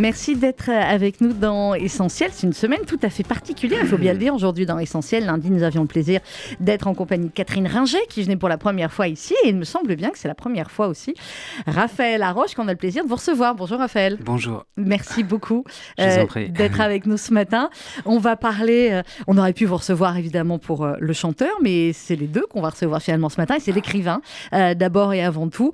Merci d'être avec nous dans Essentiel. C'est une semaine tout à fait particulière, il faut bien le dire. Aujourd'hui, dans Essentiel, lundi, nous avions le plaisir d'être en compagnie de Catherine Ringer, qui venait pour la première fois ici. Et il me semble bien que c'est la première fois aussi. Raphaël Arroche, qu'on a le plaisir de vous recevoir. Bonjour Raphaël. Bonjour. Merci beaucoup euh, d'être avec nous ce matin. On va parler, euh, on aurait pu vous recevoir évidemment pour euh, le chanteur, mais c'est les deux qu'on va recevoir finalement ce matin. Et c'est l'écrivain, d'abord et avant tout,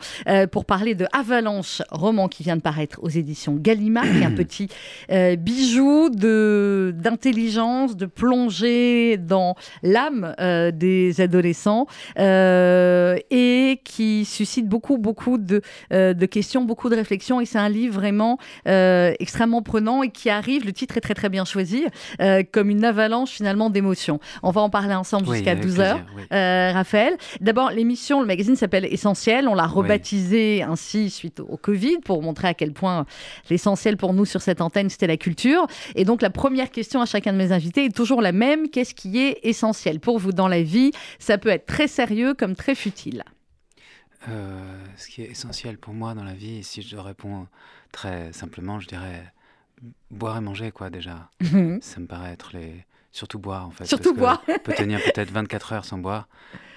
pour parler de Avalanche, roman qui vient de paraître aux éditions Gallimard un petit euh, bijou de d'intelligence, de plongée dans l'âme euh, des adolescents euh, et qui suscite beaucoup beaucoup de, de, questions, beaucoup de réflexions. Et c'est un livre vraiment extrêmement prenant et qui arrive. Le titre est très très bien choisi, comme une avalanche finalement d'émotions. On va en parler ensemble jusqu'à 12 h Raphaël. D'abord, l'émission, le magazine s'appelle Essentiel. On l'a rebaptisé ainsi suite au Covid pour montrer à quel point l'essentiel pour nous sur cette antenne, c'était la culture. Et donc la première question à chacun de mes invités est toujours la même. Qu'est-ce qui est essentiel pour vous dans la vie? Ça peut être très sérieux comme très futile. Euh, ce qui est essentiel pour moi dans la vie, si je réponds très simplement, je dirais boire et manger, quoi, déjà. Mhm. Ça me paraît être les... Surtout boire, en fait. Surtout boire. on peut tenir peut-être 24 heures sans boire,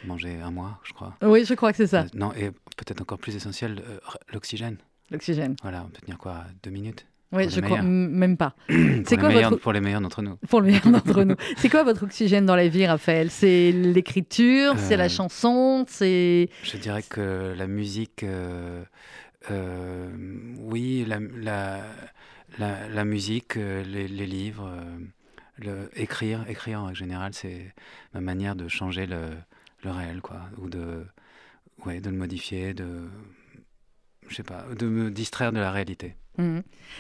manger un mois, je crois. Oui, je crois que c'est ça. Euh, non, et peut-être encore plus essentiel, euh, l'oxygène. L'oxygène. Voilà, on peut tenir quoi Deux minutes? Oui, je crois même pas. C'est quoi votre... Pour les meilleurs d'entre nous. Pour les meilleurs d'entre nous. C'est quoi votre oxygène dans la vie, Raphaël? C'est l'écriture, c'est la euh, chanson, c'est. Je dirais que la musique, euh, euh, oui, la, la, la, musique, les, les livres, le, écrire, écrire en général, c'est ma manière de changer le, le réel, quoi, ou de, ouais, de le modifier, de, je sais pas, de me distraire de la réalité. Mmh.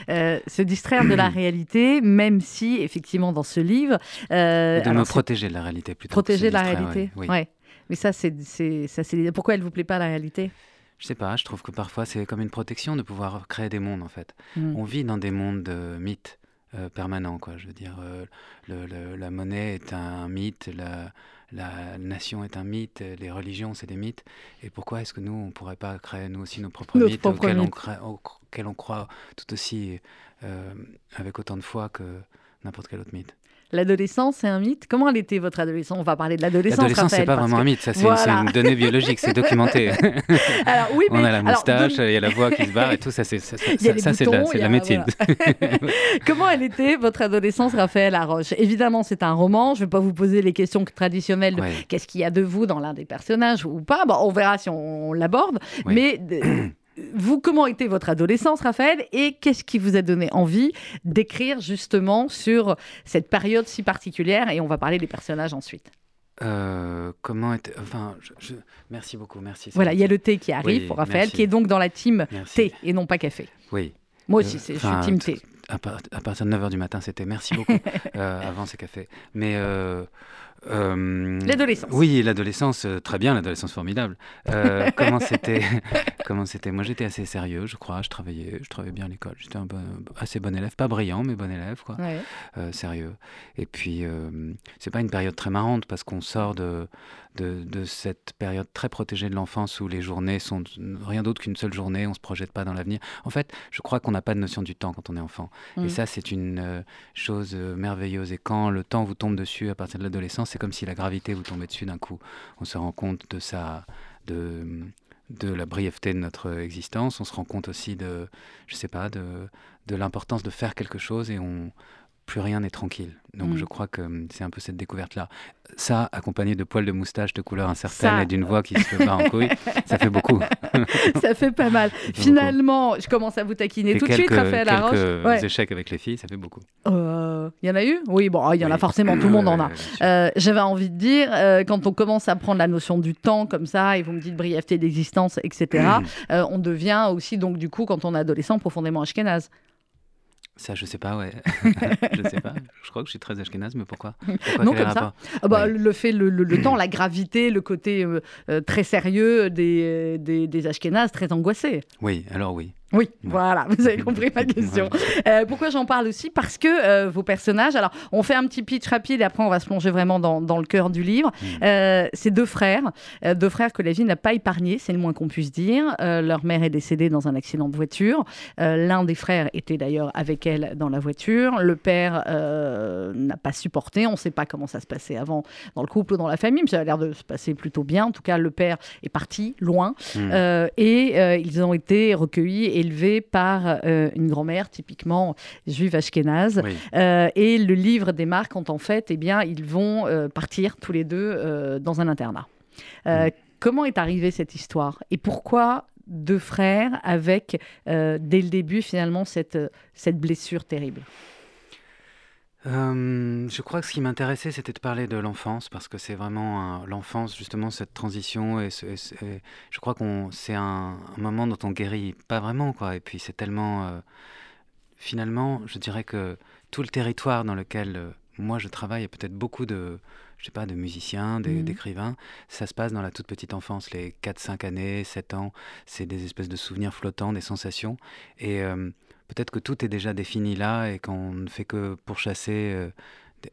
Euh, se distraire de la réalité, même si, effectivement, dans ce livre... Euh, de me protéger de la réalité, plutôt. Protéger de la réalité, oui. Ouais. Mais ça, c'est... Pourquoi elle ne vous plaît pas, la réalité? Je sais pas, je trouve que parfois c'est comme une protection de pouvoir créer des mondes en fait. Mmh. On vit dans des mondes de mythes euh, permanents, quoi. Je veux dire, le, la monnaie est un mythe, la, la nation est un mythe, les religions c'est des mythes. Et pourquoi est-ce que nous, on ne pourrait pas créer nous aussi nos propres mythes, auxquels, On on croit tout aussi euh, avec autant de foi que n'importe quel autre mythe? L'adolescence, c'est un mythe Comment elle était votre adolescence? On va parler de l'adolescence. L'adolescence, c'est pas vraiment un mythe, ça c'est une, donnée biologique, c'est documenté. alors, oui, mais, on a la moustache, il y a la voix qui se barre et tout, ça c'est ça, c'est de, la médecine. Comment elle était votre adolescence, Raphaël Laroche? Évidemment, c'est un roman, je ne vais pas vous poser les questions traditionnelles de qu'est-ce qu'il y a de vous dans l'un des personnages ou pas. Bon, on verra si on, l'aborde, mais vous, comment était votre adolescence, Raphaël, et qu'est-ce qui vous a donné envie d'écrire justement sur cette période si particulière Et on va parler des personnages ensuite. Euh, comment était. Enfin, je, merci beaucoup, merci. Voilà, il y a le thé qui arrive pour Raphaël, qui est donc dans la team thé et non pas café. Oui. Moi aussi, je suis team thé. À, partir de 9h du matin, c'était merci beaucoup. Euh, avant, c'est café. Mais. Euh, l'adolescence. Oui, l'adolescence, euh, très bien, l'adolescence formidable. Euh, comment c'était Comment c'était? Moi, j'étais assez sérieux, je crois. Je travaillais, je travaillais bien à l'école. J'étais un assez bon élève, pas brillant, mais bon élève, quoi. sérieux. Et puis, c'est pas une période très marrante parce qu'on sort de, de, cette période très protégée de l'enfance où les journées sont rien d'autre qu'une seule journée, on se projette pas dans l'avenir. En fait, je crois qu'on n'a pas de notion du temps quand on est enfant. Et mm. ça, c'est une chose merveilleuse. Et quand le temps vous tombe dessus à partir de l'adolescence, c'est comme si la gravité vous tombait dessus d'un coup. On se rend compte de sa, de, de la brièveté de notre existence. On se rend compte aussi de, je sais pas, de, de l'importance de faire quelque chose et on, plus rien n'est tranquille. Donc mm. je crois que hum, c'est un peu cette découverte-là. Ça, accompagné de poils de moustache de couleur incertaine et d'une voix qui se bat en couille, ça fait beaucoup. ça fait pas mal. Finalement, je commence à vous taquiner tout de suite, Raphaël Laroche. Quelques échecs avec les filles, ça fait beaucoup. Euh, il y en a eu? Oui, bon, il y en a forcément, tout le monde en a. Euh, j'avais envie de dire, euh, quand on commence à prendre la notion du temps comme ça, et vous me dites brièveté d'existence, etc., on devient aussi, donc du coup, quand on est adolescent, profondément ashkénaze. Ça, je sais pas, ouais. je sais pas. Je crois que je suis très ashkénaze, mais pourquoi, Non, comme ça. Ah bah, Le fait, le, temps, la gravité, le côté euh, euh, très sérieux des, des, des ashkénazes, très angoissés. Oui, alors oui. Oui, voilà, vous avez compris ma question. Euh, pourquoi j'en parle aussi? Parce que euh, vos personnages, alors on fait un petit pitch rapide et après on va se plonger vraiment dans, le cœur du livre. Hmm. Euh, c'est deux frères, deux frères que la vie n'a pas épargnés, c'est le moins qu'on puisse dire. leur mère est décédée dans un accident de voiture. L'un des frères était d'ailleurs avec elle dans la voiture. Le père n'a pas supporté, on ne sait pas comment ça se passait avant dans le couple ou dans la famille, mais ça a l'air de se passer plutôt bien. En tout cas, le père est parti loin hmm. et ils ont été recueillis élevé par euh, une grand-mère typiquement juive ashkénaze. Euh, et le livre démarque quand en fait, eh bien, ils vont euh, partir tous les deux dans un internat. Comment est arrivée cette histoire? Et pourquoi deux frères avec, dès le début, finalement, cette, cette blessure terrible? Je crois que ce qui m'intéressait, c'était de parler de l'enfance, parce que c'est vraiment l'enfance, justement, cette transition. Et, je crois qu'on c'est un, moment dont on guérit pas vraiment, quoi. Et puis c'est tellement, finalement, je dirais que tout le territoire dans lequel moi je travaille, et peut-être beaucoup de, je sais pas, de musiciens, mmh d'écrivains, ça se passe dans la toute petite enfance, les 4-5 années, 7 ans. C'est des espèces de souvenirs flottants, des sensations. Et peut-être que tout est déjà défini là et qu'on ne fait que pourchasser. Euh,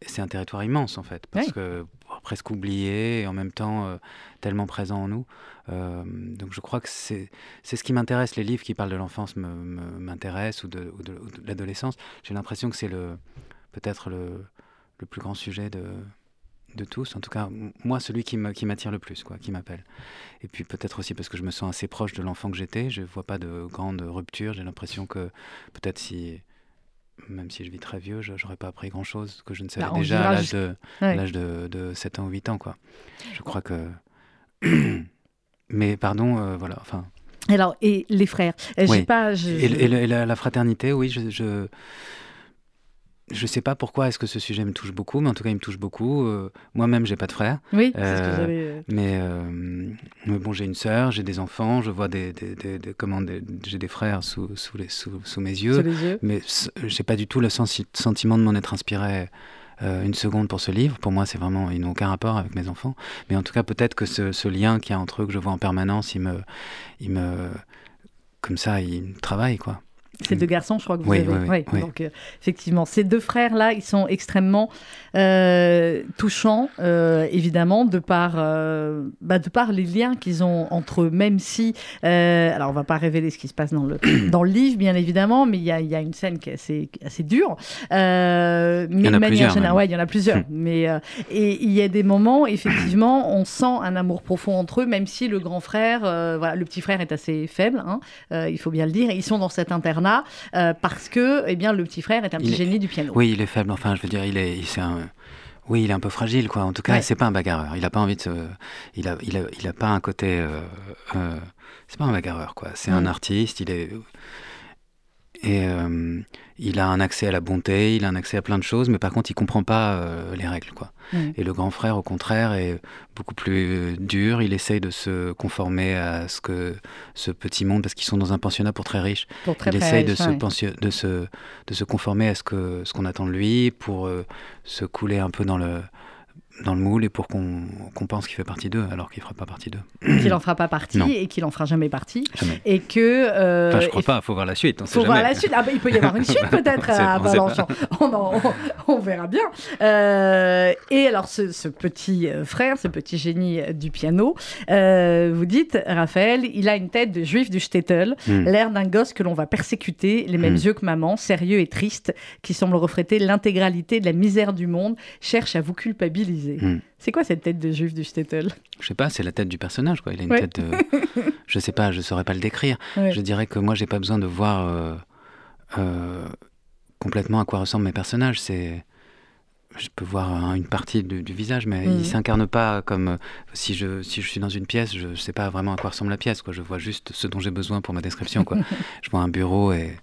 c'est un territoire immense en fait, parce que presque oublié et en même temps euh, tellement présent en nous. Euh, donc je crois que c'est ce qui m'intéresse. Les livres qui parlent de l'enfance m'intéressent ou de, ou de, l'adolescence. J'ai l'impression que c'est peut-être le, le, plus grand sujet de, de tous, en tout cas moi celui qui m'attire le plus, quoi, qui m'appelle. Et puis peut-être aussi parce que je me sens assez proche de l'enfant que j'étais, je vois pas de grande rupture, j'ai l'impression que peut-être si, même si je vis très vieux, je n'aurais pas appris grand-chose que je ne savais bah, déjà à l'âge de, de, 7 ans ou 8 ans. Quoi. Je crois que... Mais pardon, euh, voilà, enfin... Alors, et les frères? Euh, pas, Et, la, la, fraternité, oui, je je sais pas pourquoi est-ce que ce sujet me touche beaucoup, mais en tout cas il me touche beaucoup. Euh, moi-même, j'ai pas de frère. Oui, c'est ce que euh, j'avais. Euh, mais, bon, j'ai une sœur, j'ai des enfants, je vois des, comment j'ai des frères sous, sous, les, sous, sous mes yeux, sous yeux. mais j'ai pas du tout le sentiment de m'en être inspiré. une seconde pour ce livre. Pour moi, c'est vraiment, ils n'ont aucun rapport avec mes enfants. Mais en tout cas, peut-être que ce, ce lien qu'il y a entre eux, que je vois en permanence, il me, il me, comme ça, il travaille, quoi. Ces deux garçons, je crois que vous avez. Oui, Donc, euh, effectivement, ces deux frères-là, ils sont extrêmement euh, touchants, euh, évidemment, de par, bah, de par les liens qu'ils ont entre eux, même si. alors, on va pas révéler ce qui se passe dans le, dans le livre, bien évidemment, mais il y a, y a, une scène qui est assez, assez dure. mais il y en a. Ouais, il y en a plusieurs. mais, et il y a des moments, effectivement, on sent un amour profond entre eux, même si le grand frère, voilà, le petit frère est assez faible, hein, il faut bien le dire. Ils sont dans cet internat euh, parce que eh bien, le petit frère est un petit génie du piano. Oui, il est faible. Enfin, je veux dire, il est, un. Oui, il est un peu fragile, quoi. En tout cas, c'est pas un bagarreur. Il a pas envie de se... Il a, il a, il a pas un côté. Euh, euh, c'est pas un bagarreur, quoi. C'est un artiste. Il est. Et il a un accès à la bonté, il a un accès à plein de choses, mais par contre, il comprend pas les règles, quoi. Mm. Et le grand frère, au contraire, est beaucoup plus dur. Il essaye de se conformer à ce que ce petit monde, parce qu'ils sont dans un pensionnat pour très riches. il essaye de, se de, se, de se conformer à ce qu'on ce qu'on attend de lui pour euh, se couler un peu dans le, dans le moule et pour qu'on pense qu'il fait partie d'eux alors qu'il ne fera pas partie d'eux. Qu'il n'en fera pas partie et qu'il n'en fera jamais partie. Jamais. Et que. Euh, enfin, je crois pas, il faut voir la suite. Il faut voir la suite. Ah, bah, il peut y avoir une suite peut-être à Balanchon. On, on, verra bien. Euh, et alors, ce, ce, petit euh, frère, ce petit génie du piano, euh, vous dites, Raphaël, il a une tête de juif du shtetl, hmm. l'air d'un gosse que l'on va persécuter, les mêmes hmm. yeux que maman, sérieux et triste, qui semble refléter l'intégralité de la misère du monde, cherche à vous culpabiliser. Hmm. C'est quoi cette tête de juif du Stettel Je sais pas, c'est la tête du personnage. Quoi. Il a une tête de... je sais pas, je saurais pas le décrire. Je dirais que moi, j'ai pas besoin de voir euh, euh, complètement à quoi ressemblent mes personnages. C'est je peux voir une partie du, visage, mais il il hmm. s'incarne pas comme si je si je suis dans une pièce, je sais pas vraiment à quoi ressemble la pièce. Quoi. Je vois juste ce dont j'ai besoin pour ma description. Quoi. je vois un bureau et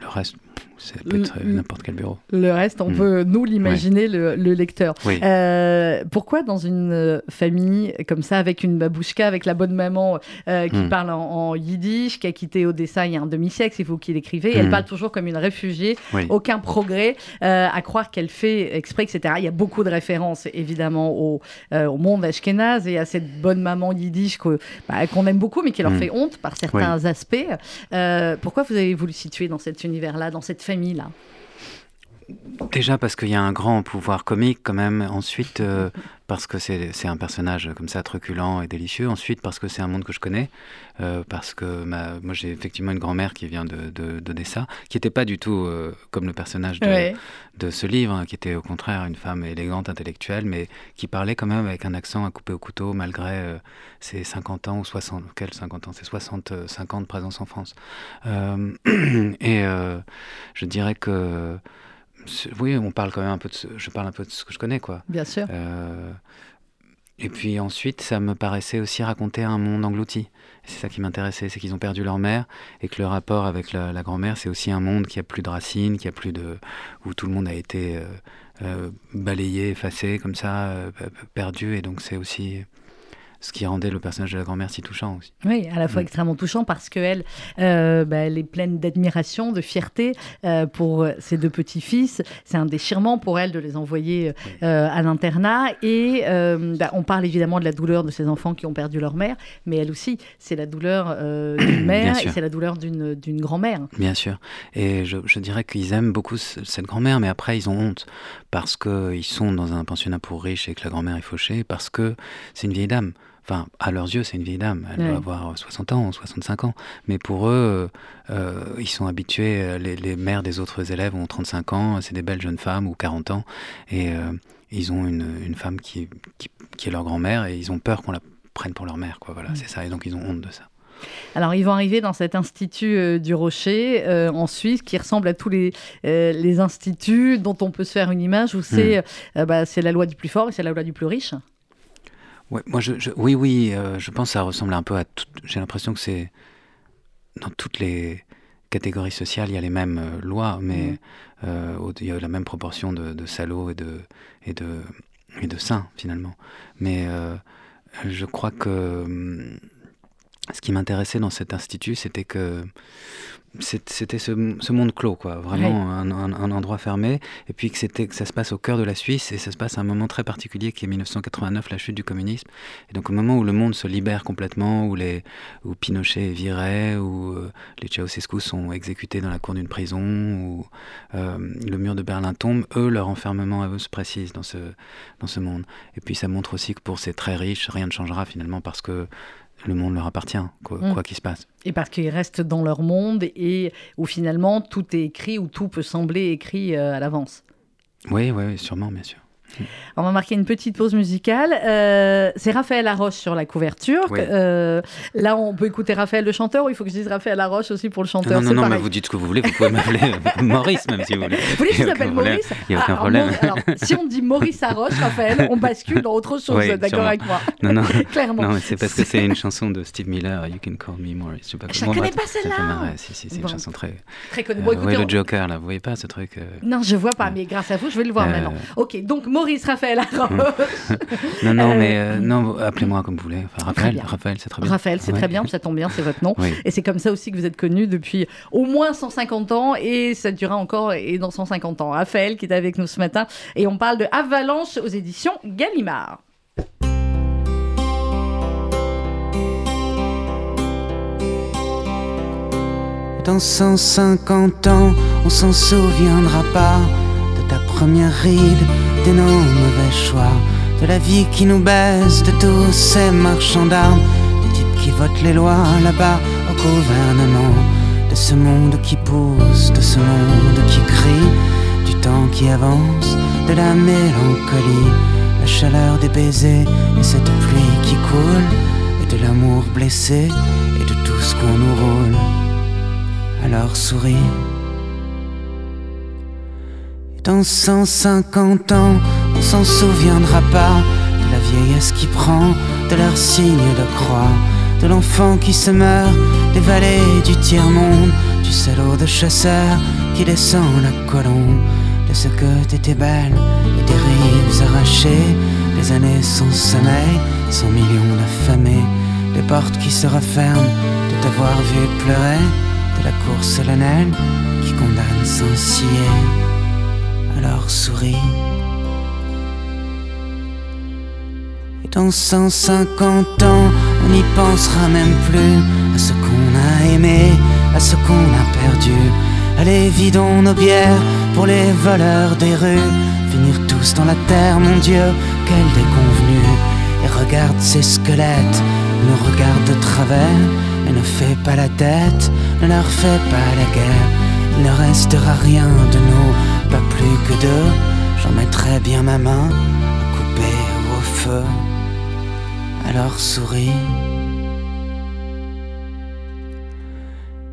le reste, Ça peut être n'importe quel bureau. Le reste, on mm. peut nous l'imaginer, le, lecteur. Euh, pourquoi dans une euh, famille comme ça, avec une babouchka, avec la bonne maman euh, qui mm. parle en, yiddish, qui a quitté Odessa il y a un demi-siècle, c'est vous qui l'écrivez, elle mm. parle toujours comme une réfugiée, aucun progrès, à croire qu'elle fait exprès, etc. Il y a beaucoup de références, évidemment, au, au monde ashkénaze et à cette bonne maman yiddish bah, qu'on aime beaucoup, mais qui leur fait honte par certains aspects. pourquoi vous avez voulu situer dans cet univers-là, dans cette famille-là Déjà parce qu'il y a un grand pouvoir comique quand même. Ensuite, euh, parce que c'est un personnage comme ça truculent et délicieux. Ensuite, parce que c'est un monde que je connais. Euh, parce que moi, j'ai effectivement une grand-mère qui vient d'Odessa, de, qui n'était pas du tout euh, comme le personnage de, de ce livre, hein, qui était au contraire une femme élégante, intellectuelle, mais qui parlait quand même avec un accent à couper au couteau, malgré ses 50 ans ou 60, quels 50 ans? C'est 65 ans de présence en France. et je dirais que oui, on parle quand même un peu de ce, je parle un peu de ce que je connais, quoi. Bien sûr. Euh, et puis ensuite, ça me paraissait aussi raconter un monde englouti. C'est ça qui m'intéressait, c'est qu'ils ont perdu leur mère et que le rapport avec la, grand-mère, c'est aussi un monde qui a plus de racines, qui a plus de, où tout le monde a été euh, euh, balayé, effacé, comme ça, perdu. Et donc c'est aussi ce qui rendait le personnage de la grand-mère si touchant aussi. Oui, à la fois mm. extrêmement touchant parce qu'elle euh, bah, elle est pleine d'admiration, de fierté euh, pour ses deux petits-fils. C'est un déchirement pour elle de les envoyer euh, à l'internat. Et bah, on parle évidemment de la douleur de ces enfants qui ont perdu leur mère, mais elle aussi, c'est la douleur d'une mère et c'est la douleur d'une grand-mère. Bien sûr. Et je, je dirais qu'ils aiment beaucoup cette grand-mère, mais après, ils ont honte parce qu'ils sont dans un pensionnat pour riches et que la grand-mère est fauchée, parce que c'est une vieille dame. Enfin, à leurs yeux, c'est une vieille dame. Elle doit avoir 60 ans, 65 ans. Mais pour eux, euh, ils sont habitués. Euh, les, mères des autres élèves ont 35 ans. C'est des belles jeunes femmes ou 40 ans. Et euh, ils ont une, femme qui, qui, est leur grand-mère et ils ont peur qu'on la prenne pour leur mère. Quoi. Voilà, c'est ça. Et donc, ils ont honte de ça. Alors, ils vont arriver dans cet institut du Rocher en Suisse qui ressemble à tous les, les instituts dont on peut se faire une image où c'est hmm. bah, la loi du plus fort et c'est la loi du plus riche. Ouais, moi, je, oui, oui, euh, je pense que ça ressemble un peu à. J'ai l'impression que c'est dans toutes les catégories sociales, il y a les mêmes euh, lois, mais mmh. euh, il y a la même proportion de, salauds et de et de et de saints finalement. Mais je crois que hum, ce qui m'intéressait dans cet institut, c'était que c'était ce, monde clos, quoi, vraiment un, endroit fermé, et puis que, c'était, que ça se passe au cœur de la Suisse, et ça se passe à un moment très particulier qui est 1989, la chute du communisme, et donc au moment où le monde se libère complètement, où, les, où Pinochet est viré, où euh, les Ceausescu sont exécutés dans la cour d'une prison, où euh, le mur de Berlin tombe, eux, leur enfermement à eux se précise dans ce, dans ce monde. Et puis ça montre aussi que pour ces très riches, rien ne changera finalement, parce que le monde leur appartient, quoi mm. qu'il se passe. Et parce qu'ils restent dans leur monde et où finalement tout est écrit, où tout peut sembler écrit euh, à l'avance. Oui, oui, sûrement, bien sûr. On va marquer une petite pause musicale. Euh, c'est Raphaël Laroche sur la couverture. Euh, là, on peut écouter Raphaël le chanteur ou il faut que je dise Raphaël Laroche aussi pour le chanteur? Non, non, non, mais vous dites ce que vous voulez. Vous pouvez m'appeler Maurice, même si vous voulez. Vous voulez que je m'appelle Maurice? Il n'y a aucun ah, problème. si on dit Maurice Laroche, Raphaël, on bascule dans autre chose. D'accord avec moi? Non, non. Clairement. Non, c'est parce que c'est une chanson de Steve Miller, You Can Call Me Maurice. Je ne connais pas celle-là. Si, si, c'est une chanson très. Très connue. Bon, écoutez, le Joker, là, vous voyez pas ce truc Non, je vois pas, mais grâce à vous, je vais le voir maintenant. Ok, donc Maurice Raphaël Laroche. non, non, mais euh, euh, non, appelez-moi comme vous voulez. Enfin, Raphaël, Raphaël c'est très bien. Raphaël, c'est très bien, ça tombe bien, c'est votre nom. Et c'est comme ça aussi que vous êtes connu depuis au moins 150 ans et ça durera encore et dans 150 ans. Raphaël qui est avec nous ce matin et on parle de Avalanche aux éditions Gallimard. Dans 150 ans, on s'en souviendra pas première ride de nos mauvais choix, de la vie qui nous baisse, de tous ces marchands d'armes, des types qui votent les lois là-bas au gouvernement, de ce monde qui pousse, de ce monde qui crie, du temps qui avance, de la mélancolie, la chaleur des baisers et cette pluie qui coule, et de l'amour blessé et de tout ce qu'on nous roule. Alors souris dans 150 ans, on s'en souviendra pas. De la vieillesse qui prend de leurs signes de croix, de l'enfant qui se meurt, des vallées du tiers-monde, du salaud de chasseur qui descend la colombe. De ce que t'étais belle et des rives arrachées, des années sans sommeil, cent millions d'affamés, des portes qui se referment de t'avoir vu pleurer, de la cour solennelle qui condamne sans scier. Alors souris. Et dans 150 ans, on n'y pensera même plus à ce qu'on a aimé, à ce qu'on a perdu. Allez, vidons nos bières pour les voleurs des rues. Finir tous dans la terre, mon Dieu, quelle déconvenue. Et regarde ces squelettes, nous regarde de travers. Et ne fais pas la tête, ne leur fais pas la guerre. Il ne restera rien de nous, pas plus que deux. J'en mettrai bien ma main à couper au feu. Alors souris.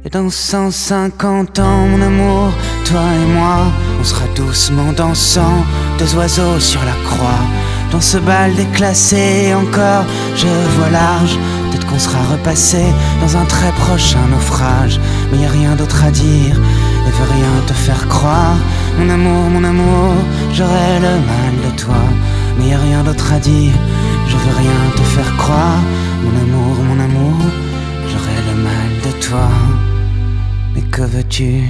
Et dans 150 ans, mon amour, toi et moi, on sera doucement dansant, deux oiseaux sur la croix. Dans ce bal déclassé, encore, je vois large. Peut-être qu'on sera repassé dans un très prochain naufrage. Mais y a rien d'autre à dire, et veut rien te faire croire. Mon amour, mon amour, j'aurai le mal de toi. Mais y a rien d'autre à dire, je veux rien te faire croire. Mon amour, mon amour, j'aurai le mal de toi. Mais que veux-tu?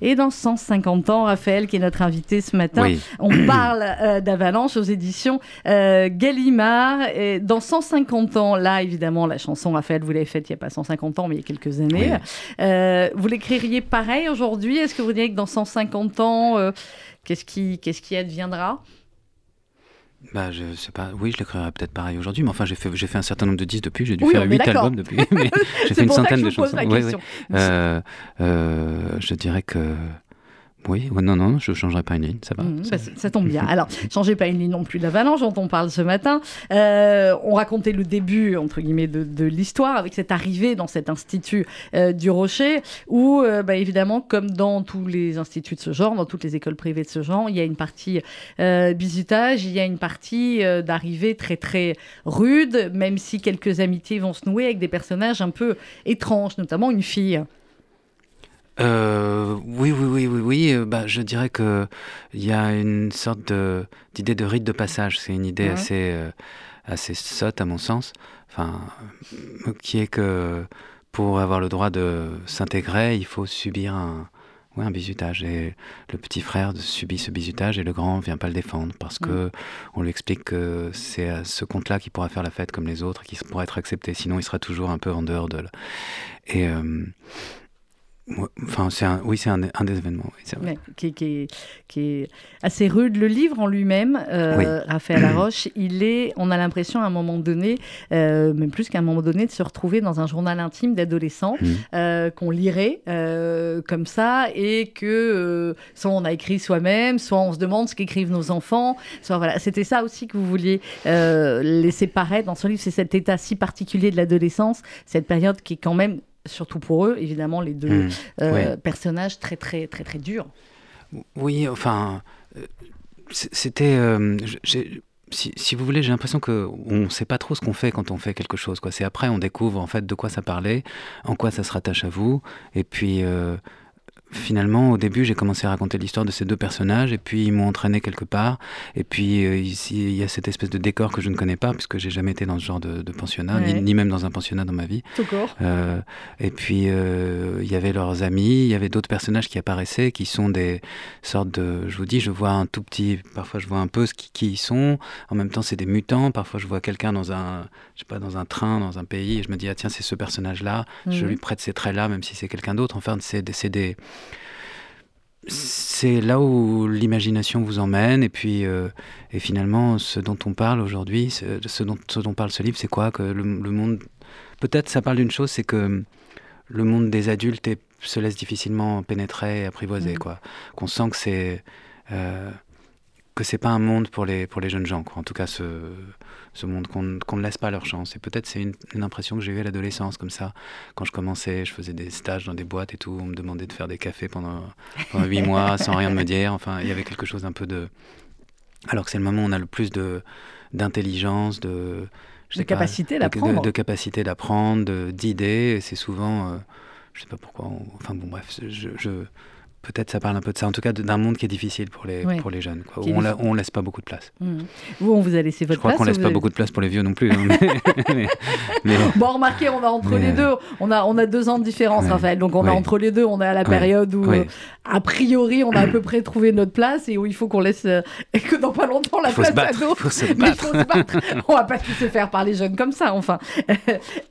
Et dans 150 ans, Raphaël, qui est notre invité ce matin, on parle euh, d'Avalanche aux éditions euh, Gallimard. Et dans 150 ans, là, évidemment, la chanson, Raphaël, vous l'avez faite il n'y a pas 150 ans, mais il y a quelques années. Euh, vous l'écririez pareil aujourd'hui? Est-ce que vous diriez que dans 150 ans, qu'est-ce qui, qu'est-ce qui adviendra? Bah, je sais pas. Oui, je l'écrirai peut-être pareil aujourd'hui, mais enfin, j'ai fait, j'ai fait un certain nombre de disques depuis. J'ai dû faire 8 albums depuis. j'ai fait une centaine de chansons. Euh, euh, je dirais que oui, non, non, je ne changerai pas une ligne, ça va. Mmh, bah, ça, tombe bien. Alors, changez pas une ligne non plus d'Avalanche, dont on parle ce matin. Euh, on racontait le début, entre guillemets, de, l'histoire avec cette arrivée dans cet institut euh, du Rocher, où, euh, bah, évidemment, comme dans tous les instituts de ce genre, dans toutes les écoles privées de ce genre, il y a une partie bisutage, il y a une partie d'arrivée très, très rude, même si quelques amitiés vont se nouer avec des personnages un peu étranges, notamment une fille. Euh, oui, oui, oui, oui, oui. Euh, bah, je dirais que il y a une sorte d'idée de rite de passage. C'est une idée assez, euh, assez sotte à mon sens. Enfin, qui est que pour avoir le droit de s'intégrer, il faut subir un, ouais, un bizutage. Et le petit frère subit ce bizutage et le grand vient pas le défendre parce que on lui explique que c'est à ce compte-là qu'il pourra faire la fête comme les autres, qu'il pourra être accepté. Sinon, il sera toujours un peu en dehors de. Et Enfin, c'est un, oui, c'est un, un, des événements. qui, qui, qui, est assez rude. Le livre en lui-même, euh, Raphaël Laroche, il est, on a l'impression à un moment donné, euh, même plus qu'à un moment donné, de se retrouver dans un journal intime d'adolescent mmh. euh, qu'on lirait euh, comme ça et que soit on a écrit soi-même, soit on se demande ce qu'écrivent nos enfants. Soit, voilà. C'était ça aussi que vous vouliez laisser paraître dans ce livre, c'est cet état si particulier de l'adolescence, cette période qui est quand même surtout pour eux, évidemment, les deux mmh. euh, personnages très, très, très, très durs. Oui, enfin, euh, c'était. Euh, si, vous voulez, j'ai l'impression qu'on ne sait pas trop ce qu'on fait quand on fait quelque chose. C'est après, on découvre en fait de quoi ça parlait, en quoi ça se rattache à vous, et puis finalement, au début, j'ai commencé à raconter l'histoire de ces deux personnages, et puis ils m'ont entraîné quelque part. Et puis euh, ici, il y a cette espèce de décor que je ne connais pas, puisque j'ai jamais été dans ce genre de, pensionnat, ni, même dans un pensionnat dans ma vie. Euh, et puis euh, il y avait leurs amis, il y avait d'autres personnages qui apparaissaient, qui sont des sortes de. Je vous dis, je vois un tout petit. Parfois, je vois un peu ce qui, qui ils sont. En même temps, c'est des mutants. Parfois, je vois quelqu'un dans un, je sais pas, dans un train, dans un pays, et je me dis ah tiens, c'est ce personnage-là. Je mhm. lui prête ces traits-là, même si c'est quelqu'un d'autre. Enfin, c'est des c'est là où l'imagination vous emmène et puis euh, et finalement ce dont on parle aujourd'hui, ce, dont, ce dont parle ce livre, c'est quoi que le, monde peut-être ça parle d'une chose, c'est que le monde des adultes se laisse difficilement pénétrer et apprivoiser mmh. quoi. Qu'on sent que c'est euh, que c'est pas un monde pour les pour les jeunes gens quoi. En tout cas ce ce monde, qu'on ne laisse pas leur chance. Et peut-être c'est une, impression que j'ai eue à l'adolescence, comme ça. Quand je commençais, je faisais des stages dans des boîtes et tout, on me demandait de faire des cafés pendant huit mois sans rien me dire. Enfin, il y avait quelque chose un peu de... Alors que c'est le moment où on a le plus d'intelligence, de... De, capacité d'apprendre. De, capacité d'apprendre, d'idées. C'est souvent... Euh, je sais pas pourquoi. Enfin bon, bref, je, peut-être ça parle un peu de ça, en tout cas d'un monde qui est difficile pour les, pour les jeunes, quoi, où on, ne laisse pas beaucoup de place. Mmh. Vous, on vous a laissé votre place Je crois qu'on laisse pas beaucoup de place pour les vieux non plus. Hein, Bon, remarquez, on a entre les deux, on a, on a deux ans de différence, Raphaël, donc on a entre les deux, on est à la période où, euh, a priori, on a à peu près trouvé notre place et où il faut qu'on laisse, euh, et que dans pas longtemps, la place à d'autres. Il faut se battre. faut se battre. on va pas se faire par les jeunes comme ça, enfin.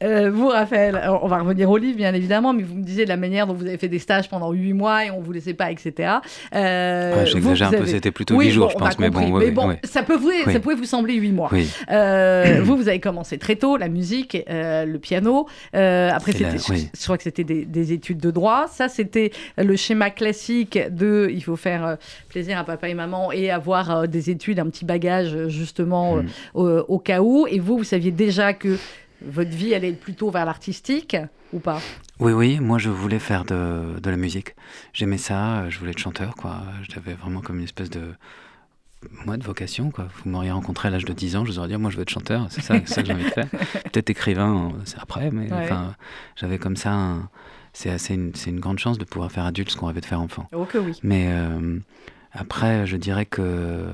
Euh, vous, Raphaël, on va revenir au livre, bien évidemment, mais vous me disiez de la manière dont vous avez fait des stages pendant huit mois et on vous laissait pas, etc. Euh, J'exagère un peu, c'était plutôt huit jours, je pense, mais bon, mais bon ça, peut vous, ça pouvait vous sembler huit mois. Euh, vous, vous avez commencé très tôt, la musique, euh, le piano. Après, c'était, je, crois que c'était des, des, études de droit. Ça, c'était le schéma classique de il faut faire plaisir à papa et maman et avoir des études, un petit bagage, justement, mm. au, cas où. Et vous, vous saviez déjà que votre vie allait plutôt vers l'artistique ou pas? Oui, oui, moi je voulais faire de, de la musique. J'aimais ça, je voulais être chanteur, quoi. J'avais vraiment comme une espèce de. Moi, de vocation, quoi. Vous m'auriez rencontré à l'âge de 10 ans, je vous aurais dit, moi je veux être chanteur, c'est ça, ça, que j'ai envie de faire. Peut-être écrivain, c'est après, mais enfin, j'avais comme ça C'est assez une, une, grande chance de pouvoir faire adulte ce qu'on rêvait de faire enfant. Oh que oui. Mais euh, après, je dirais que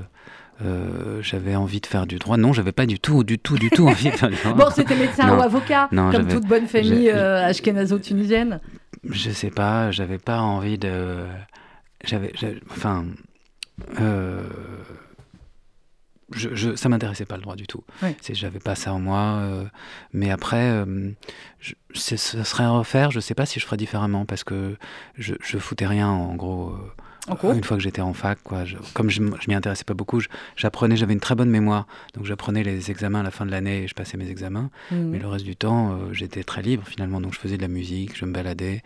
euh, j'avais envie de faire du droit. Non, j'avais pas du tout, du tout, du tout envie de faire du droit. bon, c'était médecin ou avocat, comme toute bonne famille euh, ashkenazo-tunisienne. Je sais pas, j'avais pas envie de. J'avais. Enfin. Euh... Je, je, ça m'intéressait pas le droit du tout. C'est, j'avais pas ça en moi. Euh, mais après, euh, je, ce serait à refaire. Je sais pas si je ferais différemment parce que je, je foutais rien en gros. Une fois que j'étais en fac, quoi, comme je, je m'y intéressais pas beaucoup, j'apprenais, j'avais une très bonne mémoire, donc j'apprenais les examens à la fin de l'année et je passais mes examens. Mmh. Mais le reste du temps, euh, j'étais très libre finalement, donc je faisais de la musique, je me baladais,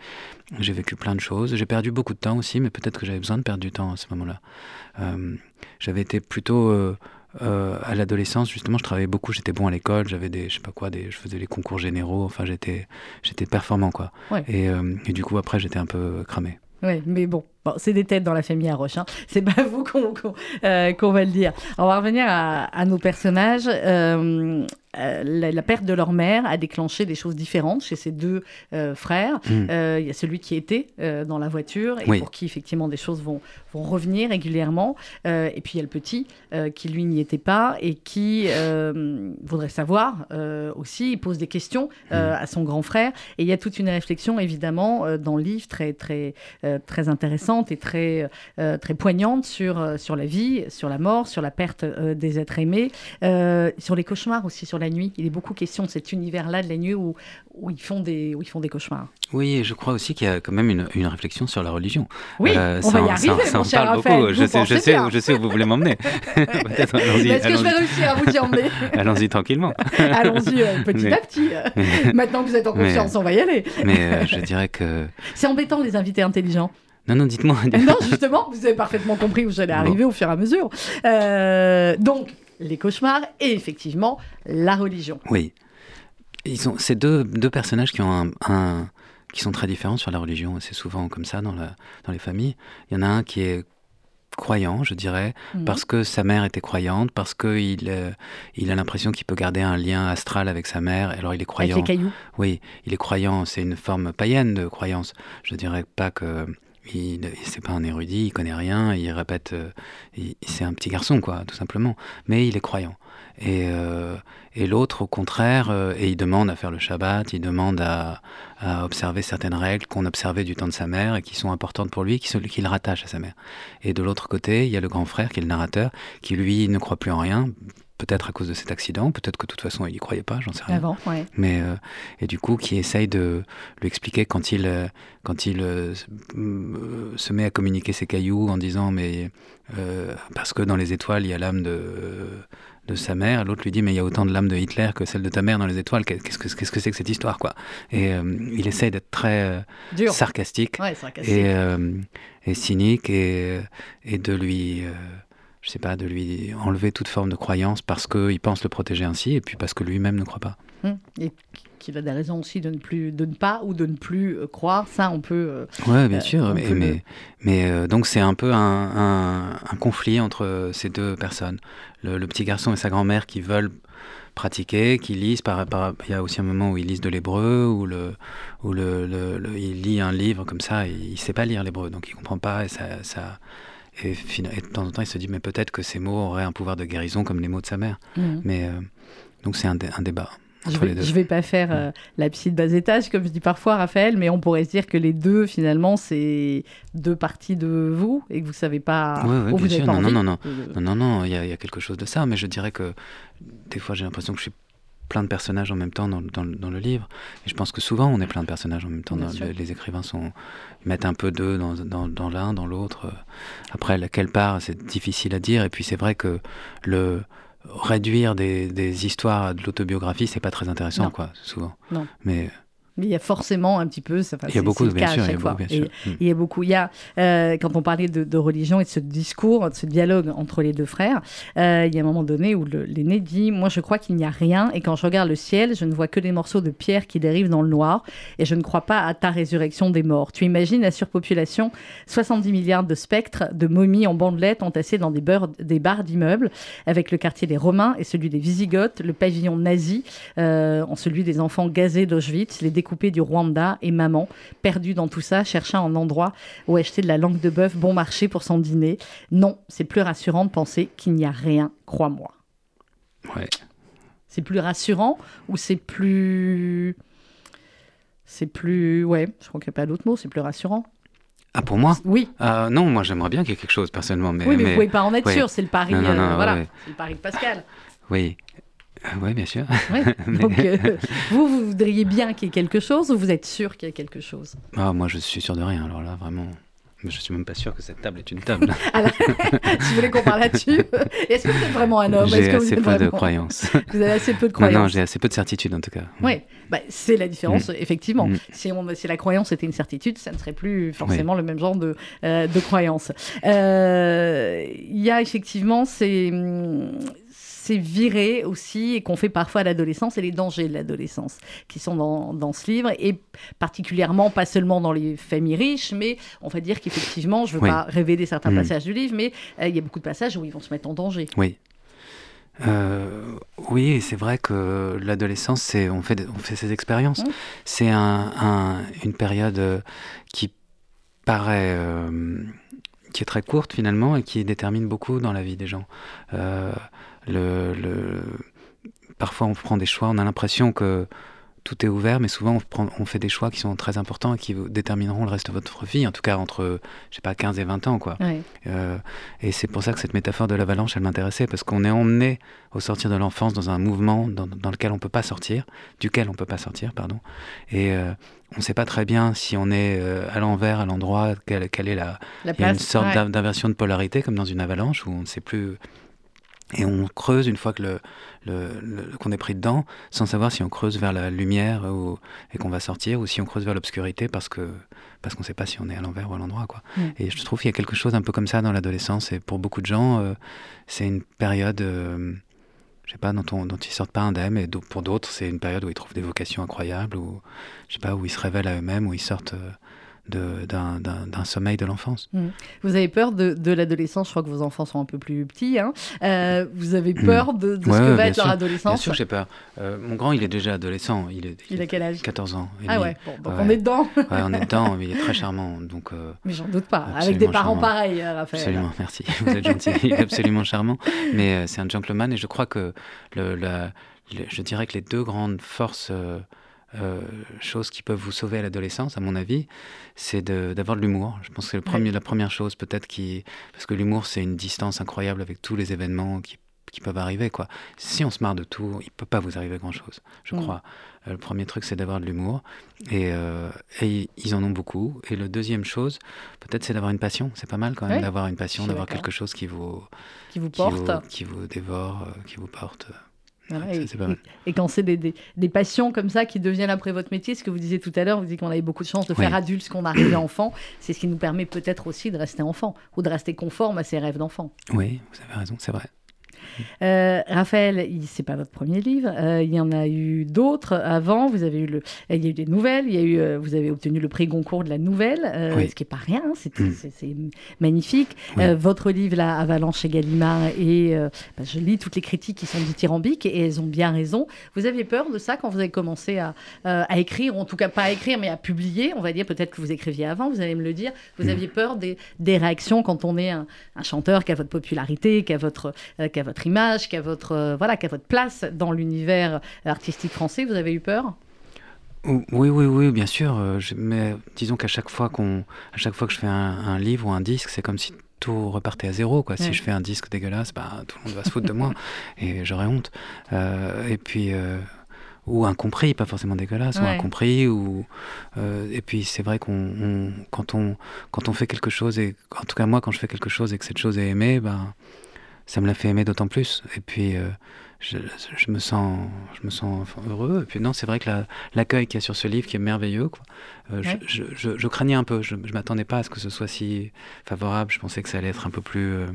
j'ai vécu plein de choses. J'ai perdu beaucoup de temps aussi, mais peut-être que j'avais besoin de perdre du temps à ce moment-là. Euh, j'avais été plutôt euh, à l'adolescence, justement, je travaillais beaucoup, j'étais bon à l'école, j'avais des, je sais pas quoi, des, je faisais les concours généraux, enfin j'étais, j'étais performant quoi. Et, et, du coup après j'étais un peu cramé. Oui, mais bon, c'est des têtes dans la famille à. Hein. C'est pas vous euh, qu'on va le dire. On va revenir à, nos personnages. Euh, euh, la, perte de leur mère a déclenché des choses différentes chez ces deux frères. Mm. Il y a celui qui était dans la voiture et pour qui effectivement des choses vont, vont revenir régulièrement. et puis il y a le petit qui lui n'y était pas et qui voudrait savoir aussi. Il pose des questions mm. à son grand frère. Et il y a toute une réflexion évidemment dans le livre très très très intéressante et très, euh, très poignante sur, euh, sur la vie, sur la mort, sur la perte euh, des êtres aimés, sur les cauchemars aussi, sur la nuit. Il est beaucoup question de cet univers-là de la nuit où, où, ils font des, où ils font des cauchemars. Oui, et je crois aussi qu'il y a quand même une, une, réflexion sur la religion. Oui, on va y arriver, ça, ça parle beaucoup. Je sais, je, sais, je sais où vous voulez m'emmener. Peut-être allons-y. Est-ce que je vais réussir à vous y emmener Allons-y tranquillement. allons-y petit à petit. Maintenant que vous êtes en confiance, on va y aller. Mais je dirais que... C'est embêtant les invités intelligents. Non, non, dites-moi. non, justement, vous avez parfaitement compris où j'allais arriver au fur et à mesure. Euh, donc, les cauchemars et effectivement la religion. Oui. Ils sont ces deux, deux personnages qui ont un, qui sont très différents sur la religion. C'est souvent comme ça dans, la, dans les familles. Il y en a un qui est croyant, je dirais, mhm. parce que sa mère était croyante, parce qu'il euh, il a l'impression qu'il peut garder un lien astral avec sa mère. Alors il est croyant. Avec les cailloux. Oui, il est croyant. C'est une forme païenne de croyance. Je dirais pas que il, c'est pas un érudit, il connaît rien, il répète, euh, c'est un petit garçon quoi, tout simplement. Mais il est croyant. Et, euh, et l'autre, au contraire, euh, et il demande à faire le Shabbat, il demande à, observer certaines règles qu'on observait du temps de sa mère et qui sont importantes pour lui, qui, rattachent à sa mère. Et de l'autre côté, il y a le grand frère qui est le narrateur, qui lui ne croit plus en rien, peut-être à cause de cet accident, peut-être que de toute façon il n'y croyait pas, j'en sais rien. Avant, ouais. Mais euh, et du coup, qui essaye de lui expliquer quand il euh, quand il euh, se met à communiquer ses cailloux en disant mais parce que dans les étoiles il y a l'âme de de sa mère, l'autre lui dit mais il y a autant de l'âme de Hitler que celle de ta mère dans les étoiles. Qu'est-ce que c'est que cette histoire quoi? Et il essaye d'être très sarcastique, sarcastique, Et, et cynique et, et de lui je sais pas, de lui enlever toute forme de croyance parce qu'il pense le protéger ainsi et puis parce que lui-même ne croit pas. Hum. Et qu'il a des raisons aussi de ne, plus, de ne pas ou de ne plus euh, croire, ça on peut. Euh, oui, bien euh, sûr, mais, mais, mais donc c'est un peu un, un, conflit entre ces deux personnes. Le, le petit garçon et sa grand-mère qui veulent pratiquer, qui lisent. Par, il y a aussi un moment où ils lisent de l'hébreu, où, le, où le, le, il lit un livre comme ça, et il ne sait pas lire l'hébreu, donc il ne comprend pas, et, ça, ça et, de temps en temps, il se dit, mais peut-être que ces mots auraient un pouvoir de guérison comme les mots de sa mère. Mmh. Mais, euh, donc c'est un, un, débat. Je vais, vais pas faire euh, la psy de bas étage, comme je dis parfois, Raphaël, mais on pourrait se dire que les deux, finalement, c'est deux parties de vous et que vous savez pas oui, oui, bien sûr. non, non, non, non, non, non, non, il y, a quelque chose de ça, mais je dirais que des fois, j'ai l'impression que je suis plein de personnages en même temps dans, dans, dans, le livre. Et je pense que souvent, on est plein de personnages en même temps. les, écrivains sont, mettent un peu d'eux dans, l'un, dans l'autre. Après, laquelle part, c'est difficile à dire. Et puis, c'est vrai que le réduire des, des histoires à de l'autobiographie, c'est pas très intéressant, quoi, souvent. Non. Mais mais il y a forcément un petit peu. Ça, il y a beaucoup. Il y a beaucoup, bien sûr. Il y a beaucoup. Il y a, euh, quand on parlait de, religion et de ce discours, de ce dialogue entre les deux frères, euh, il y a un moment donné où l'aîné dit Moi, je crois qu'il n'y a rien, et quand je regarde le ciel, je ne vois que des morceaux de pierre qui dérivent dans le noir, et je ne crois pas à ta résurrection des morts. Tu imagines la surpopulation? 70 milliards de spectres, de momies en bandelettes entassés dans des, beurres, des barres d'immeubles, avec le quartier des Romains et celui des Visigoths, le pavillon nazi, euh, en celui des enfants gazés d'Auschwitz, les coupé du Rwanda et maman, perdue dans tout ça, cherchant un endroit où acheter de la langue de bœuf bon marché pour son dîner. Non, c'est plus rassurant de penser qu'il n'y a rien, crois-moi. Ouais. C'est plus rassurant ou c'est plus. C'est plus. Ouais, je crois qu'il n'y a pas d'autre mot, c'est plus rassurant. Ah, pour moi? Oui. Euh, non, moi j'aimerais bien qu'il y ait quelque chose personnellement. Mais, oui, mais, vous ne pouvez pas en être sûr, c'est le pari. Euh, voilà, c'est le pari de Pascal. Oui. Euh, oui, bien sûr. Donc, euh, vous, vous voudriez bien qu'il y ait quelque chose ou vous êtes sûr qu'il y a quelque chose? Ah, Moi, je suis sûr de rien. Alors là, vraiment. Je suis même pas sûr que cette table est une table. Alors, si vous voulez qu'on parle là-dessus, est-ce que vous êtes vraiment un homme? J'ai assez peu de croyances. Vous avez assez peu de croyances. Non, non j'ai assez peu de certitude en tout cas. Oui, bah, c'est la différence, mm. effectivement. Mm. Si, on, si, la croyance était une certitude, ça ne serait plus forcément le même genre de, euh, de croyance. Il y a effectivement ces c'est viré aussi et qu'on fait parfois à l'adolescence et les dangers de l'adolescence qui sont dans, dans, ce livre et particulièrement pas seulement dans les familles riches mais on va dire qu'effectivement je ne veux pas révéler certains mm. passages du livre mais euh, il y a beaucoup de passages où ils vont se mettre en danger. Oui. Euh, oui, c'est vrai que l'adolescence, c'est on fait on fait ces expériences. Mm. C'est un, une période euh, qui paraît qui est très courte finalement et qui détermine beaucoup dans la vie des gens. Le, le... Parfois, on prend des choix, on a l'impression que tout est ouvert, mais souvent, on, prend, on, fait des choix qui sont très importants et qui détermineront le reste de votre vie, en tout cas entre, je sais pas, 15 et 20 ans, quoi. Euh, et c'est pour ça que cette métaphore de l'avalanche, elle m'intéressait, parce qu'on est emmené au sortir de l'enfance dans un mouvement dans, lequel on peut pas sortir, duquel on peut pas sortir, pardon. Et euh, on ne sait pas très bien si on est euh, à l'envers, à l'endroit, quelle, est la... la Il y a une sorte d'inversion de polarité, comme dans une avalanche, où on ne sait plus et on creuse une fois que le, le, qu'on est pris dedans, sans savoir si on creuse vers la lumière ou, et qu'on va sortir, ou si on creuse vers l'obscurité parce que parce qu'on ne sait pas si on est à l'envers ou à l'endroit. Quoi. Mm. Et je trouve qu'il y a quelque chose un peu comme ça dans l'adolescence. Et pour beaucoup de gens, euh, c'est une période, euh, je sais pas, dont, on, dont ils sortent pas indemnes. Et pour d'autres, c'est une période où ils trouvent des vocations incroyables, ou je sais pas, où ils se révèlent à eux-mêmes, où ils sortent. Euh, d'un sommeil de l'enfance. Mmh. Vous avez peur de, de l'adolescence, je crois que vos enfants sont un peu plus petits. Hein. Euh, vous avez mmh. peur de, de ce que va être leur adolescence Bien sûr, j'ai peur. Euh, mon grand, il est déjà adolescent. Il, est, il, a quel âge? 14 ans. Ah ouais, donc on est dedans. on est dedans, mais il est très charmant. Donc, euh, mais j'en doute pas, avec des parents pareils, Raphaël. Absolument, merci. Vous êtes gentil, il est absolument charmant. Mais c'est un gentleman et je crois que le, la, je dirais que les deux grandes forces euh, choses qui peuvent vous sauver à l'adolescence, à mon avis, c'est d'avoir de, l'humour. Je pense que c'est premier, la première chose peut-être qui... Parce que l'humour, c'est une distance incroyable avec tous les événements qui, qui, peuvent arriver. Quoi. Si on se marre de tout, il ne peut pas vous arriver grand-chose, je crois. Euh, le premier truc, c'est d'avoir de l'humour. Et, euh, et, ils en ont beaucoup. Et le deuxième chose, peut-être, c'est d'avoir une passion. C'est pas mal quand même d'avoir une passion, d'avoir quelque chose qui vous... Qui vous porte. Qui vous, qui vous dévore, qui vous porte et, quand c'est des, des, passions comme ça qui deviennent après votre métier, ce que vous disiez tout à l'heure, vous dites qu'on avait beaucoup de chance de faire adulte ce qu'on arrivait enfant, c'est ce qui nous permet peut-être aussi de rester enfant ou de rester conforme à ses rêves d'enfant. Oui, vous avez raison, c'est vrai. Euh, Raphaël, c'est pas votre premier livre. Euh, il y en a eu d'autres avant. Vous avez eu le, il y a eu des nouvelles. Il y a eu, euh, vous avez obtenu le prix Goncourt de la nouvelle, ce qui est pas rien. Hein. Mm. C'est magnifique. votre livre, là, Avalanche et Gallimard, et bah, je lis toutes les critiques qui sont dithyrambiques et elles ont bien raison. Vous aviez peur de ça quand vous avez commencé à, à écrire, ou en tout cas pas à écrire, mais à publier. On va dire peut-être que vous écriviez avant. Vous allez me le dire. Vous mm. aviez peur des, des réactions quand on est un, un chanteur qui a votre popularité, qui a votre, euh, qui a votre image, qui a votre, euh, voilà, qui a votre place dans l'univers artistique français. Vous avez eu peur? Oui, oui, oui, bien sûr. Euh, mais disons qu'à chaque fois qu'on, à chaque fois que je fais un, livre ou un disque, c'est comme si tout repartait à zéro. Quoi. Si je fais un disque dégueulasse, bah, tout le monde va se foutre de moi et j'aurais honte. et puis, ou incompris, pas forcément dégueulasse, ou incompris. Ou, euh, et puis c'est vrai qu'on, quand, on, quand on fait quelque chose, et en tout cas moi quand je fais quelque chose et que cette chose est aimée, ben, ça me l'a fait aimer d'autant plus. Et puis euh, je, je, me sens, je me sens heureux. Et puis non, c'est vrai que l'accueil qu'il y a sur ce livre qui est merveilleux, quoi. Euh, je, je, craignais un peu, je ne m'attendais pas à ce que ce soit si favorable, je pensais que ça allait être un peu plus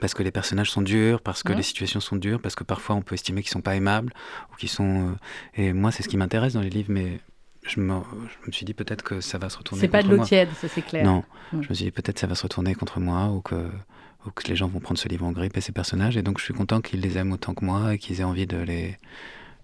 parce que les personnages sont durs, parce que les situations sont dures, parce que parfois on peut estimer qu'ils sont pas aimables ou qu'ils sont. Euh, et moi, c'est ce qui m'intéresse dans les livres, mais je me, je me suis dit peut-être que ça va se retourner. C'est pas de l'eau tiède, ça c'est clair. Non, je me suis dit peut-être ça va se retourner contre moi ou que, ou que les gens vont prendre ce livre en grippe et ces personnages. Et donc je suis content qu'ils les aiment autant que moi et qu'ils aient envie de les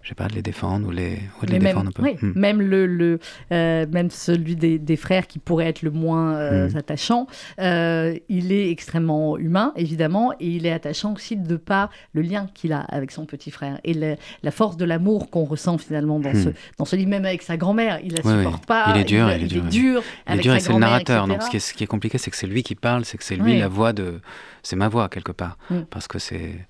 je sais pas, de les défendre ou, les, de les défendre un peu. Hmm. Même, le, le euh, même celui des, des, frères qui pourrait être le moins euh, hmm. attachant, euh, il est extrêmement humain, évidemment, et il est attachant aussi de par le lien qu'il a avec son petit frère et la force de l'amour qu'on ressent finalement dans, ce, hmm. dans ce livre, même avec sa grand-mère. Il la supporte pas. Il est dur. Il, est dur. Il est dur, et c'est le narrateur. Donc ce qui est, ce qui est compliqué, c'est que c'est lui qui parle, c'est que c'est lui la voix de. C'est ma voix, quelque part. Parce que c'est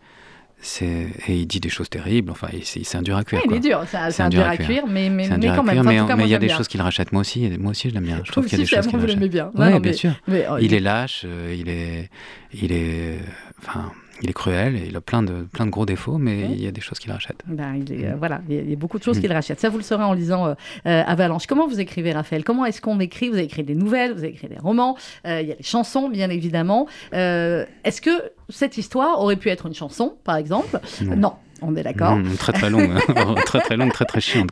et il dit des choses terribles. Enfin, c'est un dur à cuire. il est dur, c'est un, dur à cuire, mais, mais, mais quand même. mais il y a des choses qu'il rachète. Moi aussi, moi aussi, je l'aime bien. Je trouve qu'il y a des choses qu'il rachète. bien. Oui, bien sûr. Oh, il est lâche, euh, il est, il est, enfin, il est cruel et il a plein de, plein de gros défauts, mais il y a des choses qu'il rachète. Ben, il est, euh, voilà, il y, a beaucoup de choses mm. qu'il rachète. Ça, vous le saurez en lisant euh, euh, Avalanche. Comment vous écrivez, Raphaël? Comment est-ce qu'on écrit? Vous avez écrit des nouvelles, vous avez écrit des romans, il y a des chansons, bien évidemment. est-ce que cette histoire aurait pu être une chanson, par exemple? Non. On est d'accord mmh, Très très longue, hein. très très longue, très très chiante.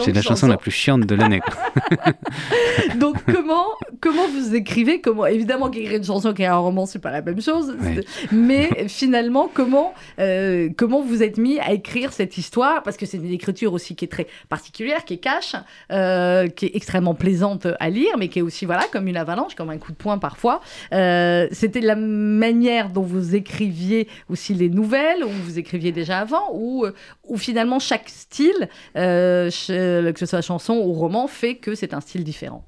C'est la chanson la plus chiante de l'année. Donc comment comment vous écrivez Comment évidemment qu'écrire une chanson et un roman c'est pas la même chose, mais finalement comment euh, comment vous êtes mis à écrire cette histoire? Parce que c'est une écriture aussi qui est très particulière, qui est cash, euh, qui est extrêmement plaisante à lire, mais qui est aussi voilà comme une avalanche, comme un coup de poing parfois. Euh, c'était la manière dont vous écriviez aussi les nouvelles ou vous écriviez déjà avant? Où, euh, où finalement chaque style, euh, que ce soit chanson ou roman, fait que c'est un style différent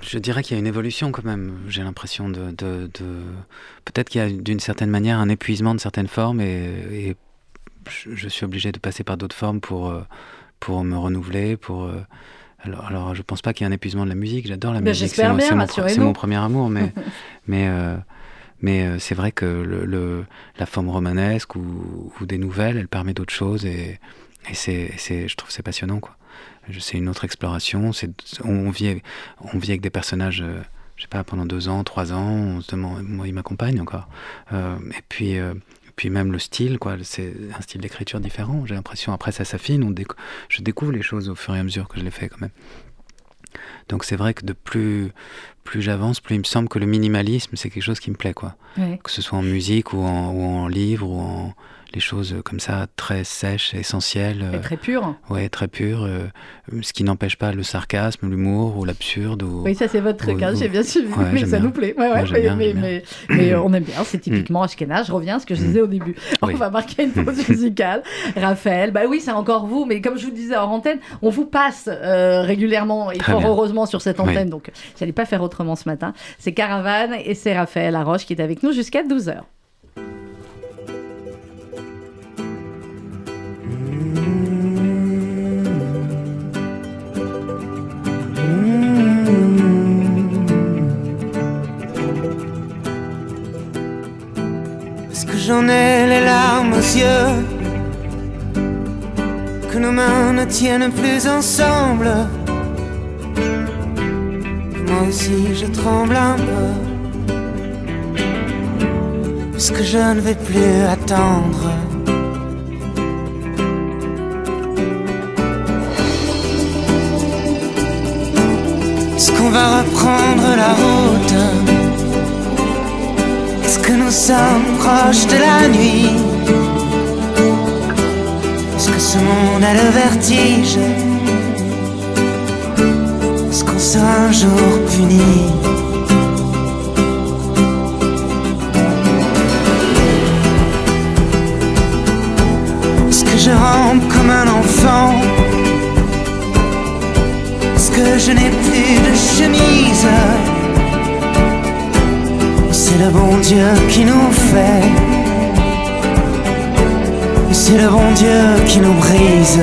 je dirais qu'il y a une évolution quand même. J'ai l'impression de, de, peut-être qu'il y a d'une certaine manière un épuisement de certaines formes et, je, suis obligé de passer par d'autres formes pour euh, pour me renouveler. Pour alors, alors je pense pas qu'il y ait un épuisement de la musique. J'adore la musique. C'est mon, mon, premier amour, mais mais mais euh, c'est vrai que la forme romanesque ou, des nouvelles, elle permet d'autres choses et, je trouve c'est passionnant. Quoi. C'est une autre exploration. On, vit, avec des personnages, euh, je sais pas, pendant deux ans, trois ans. On se demande, moi, ils m'accompagnent encore. Euh, et puis, même le style, quoi, c'est un style d'écriture différent. J'ai l'impression, après ça s'affine, je découvre les choses au fur et à mesure que je les fais quand même. Donc c'est vrai que de plus, plus j'avance, plus il me semble que le minimalisme, c'est quelque chose qui me plaît. Quoi. Que ce soit en musique ou en, ou en livre ou en, les choses comme ça très sèches, essentielles. Et très pures. Ouais, très pures. Euh, ce qui n'empêche pas le sarcasme, l'humour ou l'absurde. Oui, ça c'est votre truc, hein, j'ai bien suivi, mais ça nous plaît. Ouais, ouais, mais, mais, mais, on aime bien, c'est typiquement Ashkenaz. Je reviens à ce que je disais au début. On va marquer une pause musicale. Raphaël, bah oui, c'est encore vous, mais comme je vous disais en antenne, on vous passe euh, régulièrement et fort heureusement sur cette antenne, donc j'allais pas faire autrement ce matin. C'est Caravane et c'est Raphaël Laroche qui est avec nous jusqu'à 12h. J'en ai les larmes aux yeux. Que nos mains ne tiennent plus ensemble. Moi aussi je tremble un peu. puisque je ne vais plus attendre. Reprendre la route. Est-ce que nous sommes proches de la nuit. Est-ce que ce monde a le vertige. Est-ce qu'on sera un jour puni. Je rampe comme un enfant que je n'ai plus de chemise. C'est le bon Dieu qui nous fait. C'est le bon Dieu qui nous brise.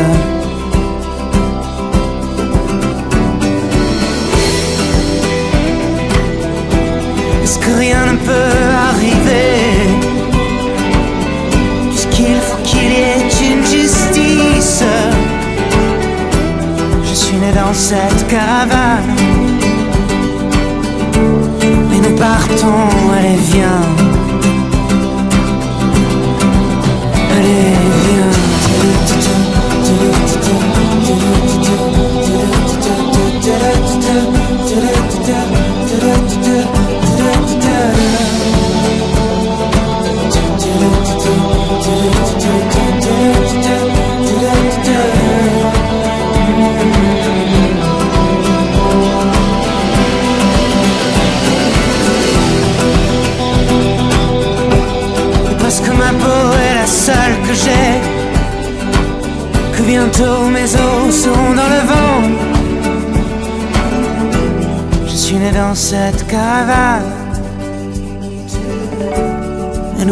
Est-ce que rien ne peut cette caravane. Mais nous partons,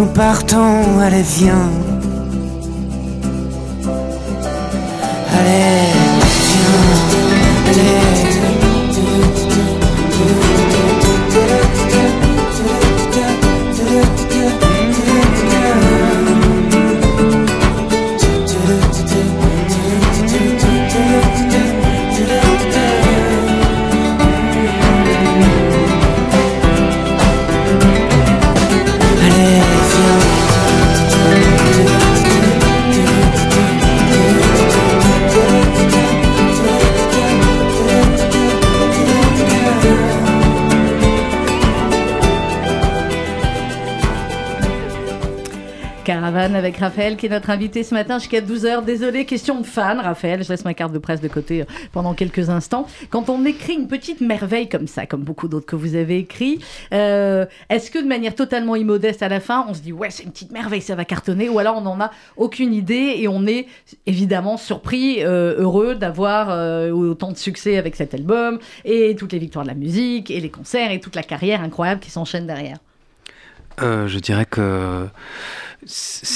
partons, allez viens. Allez, avec Raphaël qui est notre invité ce matin jusqu'à 12h. Désolé, question de fan, Raphaël. Je laisse ma carte de presse de côté euh, pendant quelques instants. Quand on écrit une petite merveille comme ça, comme beaucoup d'autres que vous avez écrit, euh, est-ce que de manière totalement immodeste à la fin, on se dit ouais, c'est une petite merveille, ça va cartonner, ou alors on n'en a aucune idée et on est évidemment surpris, euh, heureux d'avoir autant de succès avec cet album et toutes les victoires de la musique et les concerts et toute la carrière incroyable qui s'enchaîne derrière? je dirais que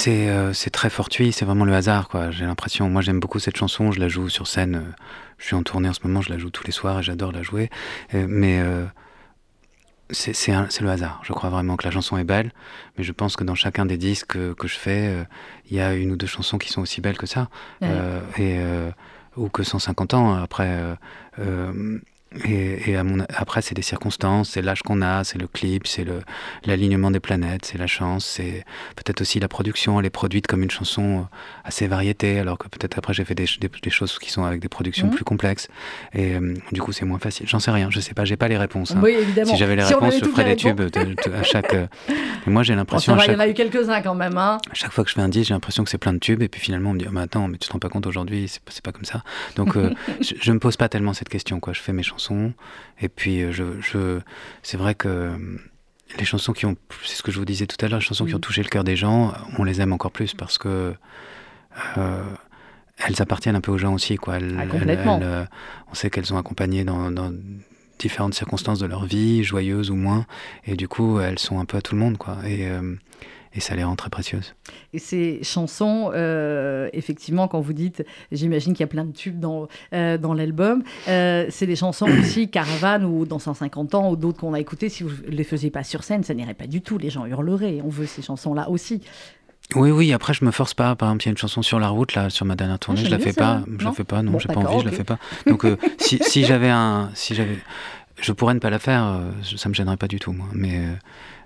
euh, c'est très fortuit, c'est vraiment le hasard, quoi. J'ai l'impression, moi j'aime beaucoup cette chanson, je la joue sur scène, euh, je suis en tournée en ce moment, je la joue tous les soirs et j'adore la jouer. Euh, mais c'est le hasard. Je crois vraiment que la chanson est belle, mais je pense que dans chacun des disques que, je fais, il y a une ou deux chansons qui sont aussi belles que ça, et, ou que 150 ans après. Et, à mon, après, c'est des circonstances, c'est l'âge qu'on a, c'est le clip, c'est l'alignement des planètes, c'est la chance, c'est peut-être aussi la production. Elle est produite comme une chanson euh, assez variété, alors que peut-être après j'ai fait des, des, choses qui sont avec des productions mmh. plus complexes. Et euh, du coup, c'est moins facile. J'en sais rien, je sais pas, j'ai pas les réponses. Hein. Oui, évidemment. Si j'avais les réponses, je ferais des tubes à chaque. Euh, moi, j'ai l'impression. il y en a eu quelques-uns quand même. Hein. Chaque fois que je fais un disque, j'ai l'impression que c'est plein de tubes, et puis finalement, on me dit, oh, mais attends, mais tu te rends pas compte aujourd'hui, c'est pas, pas comme ça. Donc, je, je me pose pas tellement cette question, quoi. Je fais mes chansons et puis, euh, je, c'est vrai que euh, les chansons qui ont, c'est ce que je vous disais tout à l'heure, les chansons qui ont mm. touché le cœur des gens, on les aime encore plus parce que euh, elles appartiennent un peu aux gens aussi, quoi. Ah, on sait qu'elles sont accompagnées dans, différentes circonstances de leur vie, joyeuses ou moins, et du coup, elles sont un peu à tout le monde, quoi. Et et ça les rend très précieuses. Et ces chansons, euh, effectivement, quand vous dites, j'imagine qu'il y a plein de tubes dans, euh, dans l'album, euh, c'est des chansons aussi Caravane ou dans 150 ans ou d'autres qu'on a écoutées. Si vous ne les faisiez pas sur scène, ça n'irait pas du tout. Les gens hurleraient. On veut ces chansons-là aussi. Oui, oui, après je me force pas. Par exemple, il y a une chanson sur la route, là, sur ma dernière tournée, ah, je la fais pas. Je la fais pas, non, j'ai pas envie, je la fais pas. Donc si, si j'avais un. Si j'avais. Je pourrais ne pas la faire, ça me gênerait pas du tout, moi. Mais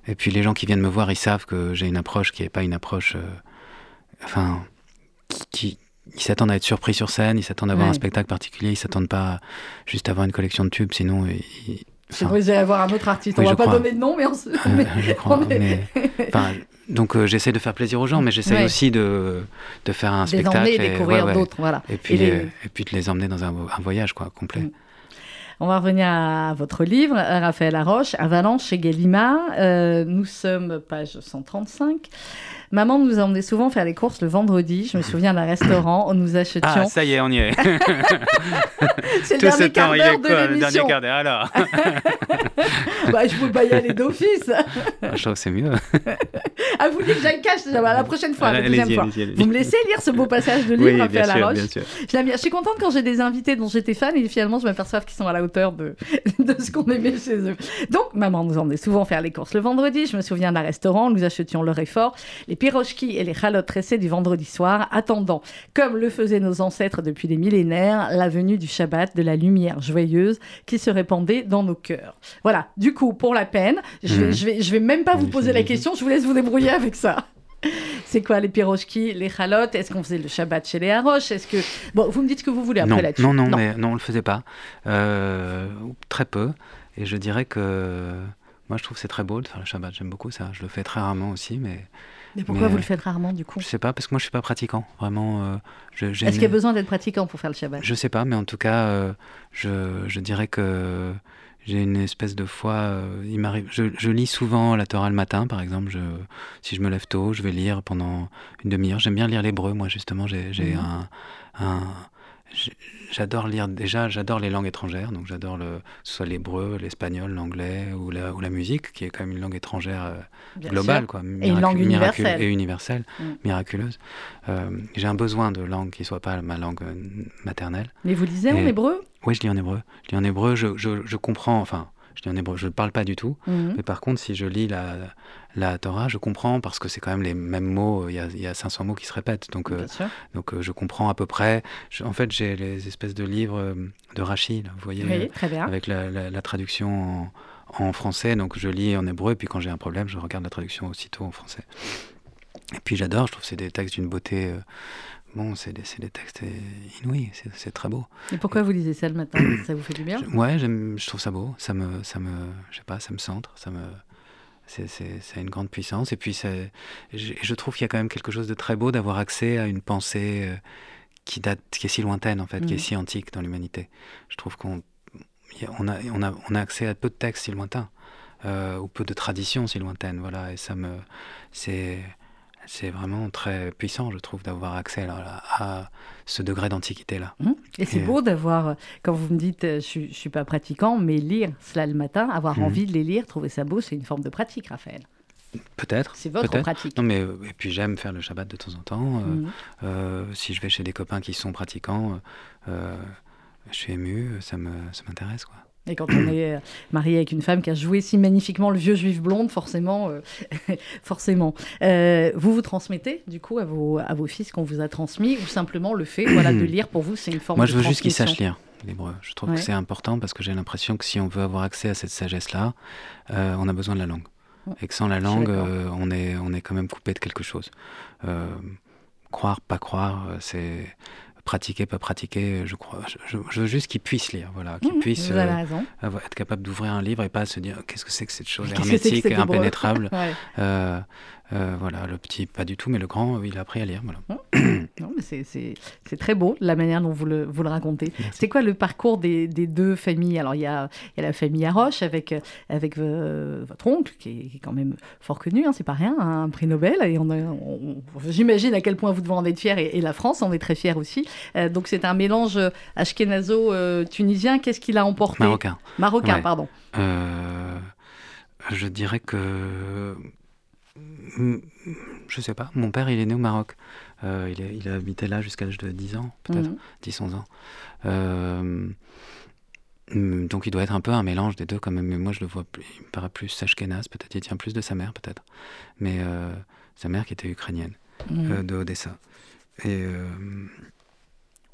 Et puis les gens qui viennent me voir, ils savent que j'ai une approche qui n'est pas une approche. enfin, qui, ils s'attendent à être surpris sur scène, ils s'attendent à voir un spectacle particulier, ils s'attendent pas juste à avoir une collection de tubes, sinon. Ils, c'est vrai, vous avoir un autre artiste. on va pas donner de nom, mais on se. je crois, donc euh, j'essaie de faire plaisir aux gens, mais j'essaie aussi de, de faire un spectacle. et découvrir d'autres, voilà. Et puis, et, puis de les emmener dans un, voyage quoi, complet. Mm. On va revenir à votre livre, Raphaël Laroche, Avalanche chez Gallimard. Euh, nous sommes page 135. Maman nous emmenait souvent faire les courses le vendredi. Je me souviens d'un restaurant où nous achetions. Ah, ça y est, on y est. C'est le dernier quart d'heure de l'émission. Le dernier quart d'heure, alors. bah, je peux pas y aller d'office. Ah, je trouve que c'est mieux. ah, vous dites que j'aille cache la prochaine fois, la deuxième fois. Vous me laissez lire ce beau passage de livre, oui, à la roche. Je l'aime bien. Je suis contente quand j'ai des invités dont j'étais fan et finalement je m'aperçois qu'ils sont à la hauteur de, de ce qu'on aimait chez eux. Donc, maman nous emmenait souvent faire les courses le vendredi. Je me souviens d'un restaurant nous achetions le réfort, les pirochki et les chalotes tressées du vendredi soir, attendant, comme le faisaient nos ancêtres depuis des millénaires, la venue du Shabbat, de la lumière joyeuse qui se répandait dans nos cœurs. Voilà, du coup, pour la peine, je vais, mhm. je vais, je vais même pas vous poser la question, je vous laisse vous débrouiller avec ça. C'est quoi les pirochki, les chalotes? Est-ce qu'on faisait le Shabbat chez les Haroches? Est-ce que bon, vous me dites ce que vous voulez après là-dessus. Non, non, non, mais non, on le faisait pas, euh, très peu. Et je dirais que moi, je trouve c'est très beau de faire le Shabbat. J'aime beaucoup ça. Je le fais très rarement aussi, mais mais pourquoi vous le faites rarement du coup Je sais pas, parce que moi je suis pas pratiquant, vraiment. Euh, Est-ce qu'il y a besoin d'être pratiquant pour faire le Shabbat? Je sais pas, mais en tout cas, euh, je, je, dirais que j'ai une espèce de foi. Euh, il m'arrive, je, je, lis souvent la Torah le matin, par exemple. Je, si je me lève tôt, je vais lire pendant une demi-heure. J'aime bien lire l'hébreu, moi justement. J'ai mmh. un, un j'adore lire déjà, j'adore les langues étrangères, donc j'adore le, soit l'hébreu, l'espagnol, l'anglais ou la, ou la musique, qui est quand même une langue étrangère euh, globale, quoi, et une langue universelle. Et universelle, mm. miraculeuse. Euh, j'ai un besoin de langue qui soit pas ma langue euh, maternelle. Mais vous lisez en hébreu? Oui, je lis en hébreu. Je lis en hébreu, je, je, je comprends, enfin, je dis en hébreu, je ne parle pas du tout. Mhm. Mais par contre, si je lis la, la Torah, je comprends parce que c'est quand même les mêmes mots. Il y a, il y a 500 mots qui se répètent. Donc, euh, donc euh, je comprends à peu près. en fait, j'ai les espèces de livres euh, de Rachid, vous voyez, très bien. avec la, la, traduction en, en, français. Donc je lis en hébreu. Et puis quand j'ai un problème, je regarde la traduction aussitôt en français. Et puis j'adore, je trouve que c'est des textes d'une beauté Bon, c'est des, des, textes inouïs, c'est très beau. Et pourquoi vous lisez ça le matin? Ça vous fait du bien? Ouais, je trouve ça beau. Ça me, ça me, je sais pas, ça me centre. Ça me, c'est une grande puissance. Et puis, je, je trouve qu'il y a quand même quelque chose de très beau d'avoir accès à une pensée euh, qui date, qui est si lointaine en fait, qui est mm. si antique dans l'humanité. Je trouve qu'on on a, on a, on a accès à peu de textes si lointains. Euh, ou peu de traditions si lointaines, voilà, et ça me, c'est, c'est vraiment très puissant, je trouve, d'avoir accès à, ce degré d'antiquité-là. Mmh. Et c'est beau d'avoir, quand vous me dites, euh, je ne suis pas pratiquant, mais lire cela le matin, avoir mmh. envie de les lire, trouver ça beau, c'est une forme de pratique, Raphaël. Peut-être. C'est votre pratique. Non, mais euh, et puis j'aime faire le Shabbat de temps en temps. Euh, mmh. si je vais chez des copains qui sont pratiquants, je suis ému, ça m'intéresse, quoi. Et quand on est euh, marié avec une femme qui a joué si magnifiquement le vieux juif blonde, forcément, euh, forcément. Euh, vous vous transmettez du coup à vos, à vos fils qu'on vous a transmis ou simplement le fait voilà, de lire pour vous, c'est une forme Moi, de je veux juste qu'ils sachent lire. l'hébreu. Je trouve que c'est important parce que j'ai l'impression que si on veut avoir accès à cette sagesse-là, on a besoin de la langue. Et que sans la langue, on, est, on est quand même coupé de quelque chose. croire, pas croire, c'est pratiquer, pas pratiquer, je crois. Je, veux juste qu'ils puissent lire, voilà, qu'ils mmh, puissent euh, être capables d'ouvrir un livre et pas se dire qu'est-ce que c'est que cette chose hermétique et impénétrable. Euh, euh, voilà, le petit, pas du tout, mais le grand, il a appris à lire. Voilà. Non, mais c'est très beau la manière dont vous le, vous le racontez. C'est quoi le parcours des, des, deux familles? Alors, il y, a, y a, la famille Haroche avec, avec votre oncle, qui est, quand même fort connu, hein, c'est pas rien, hein, un prix Nobel. Et on, on, j'imagine à quel point vous devez en être fier, et, et, la France en est très fière aussi. Euh, donc, c'est un mélange ashkenazo-tunisien. Qu'est-ce qu'il a emporté? Marocain. Marocain, pardon. Euh, je dirais que je sais pas. Mon père, il est né au Maroc. Euh, il, il, a habité là jusqu'à l'âge de 10 ans, peut-être, 10-11 mhm. ans. Euh, donc il doit être un peu un mélange des deux quand même. Mais moi, je le vois, plus, il me paraît plus Ashkenaz, peut-être. Il tient plus de sa mère, peut-être. Mais euh, sa mère qui était ukrainienne, mhm. de Odessa. Et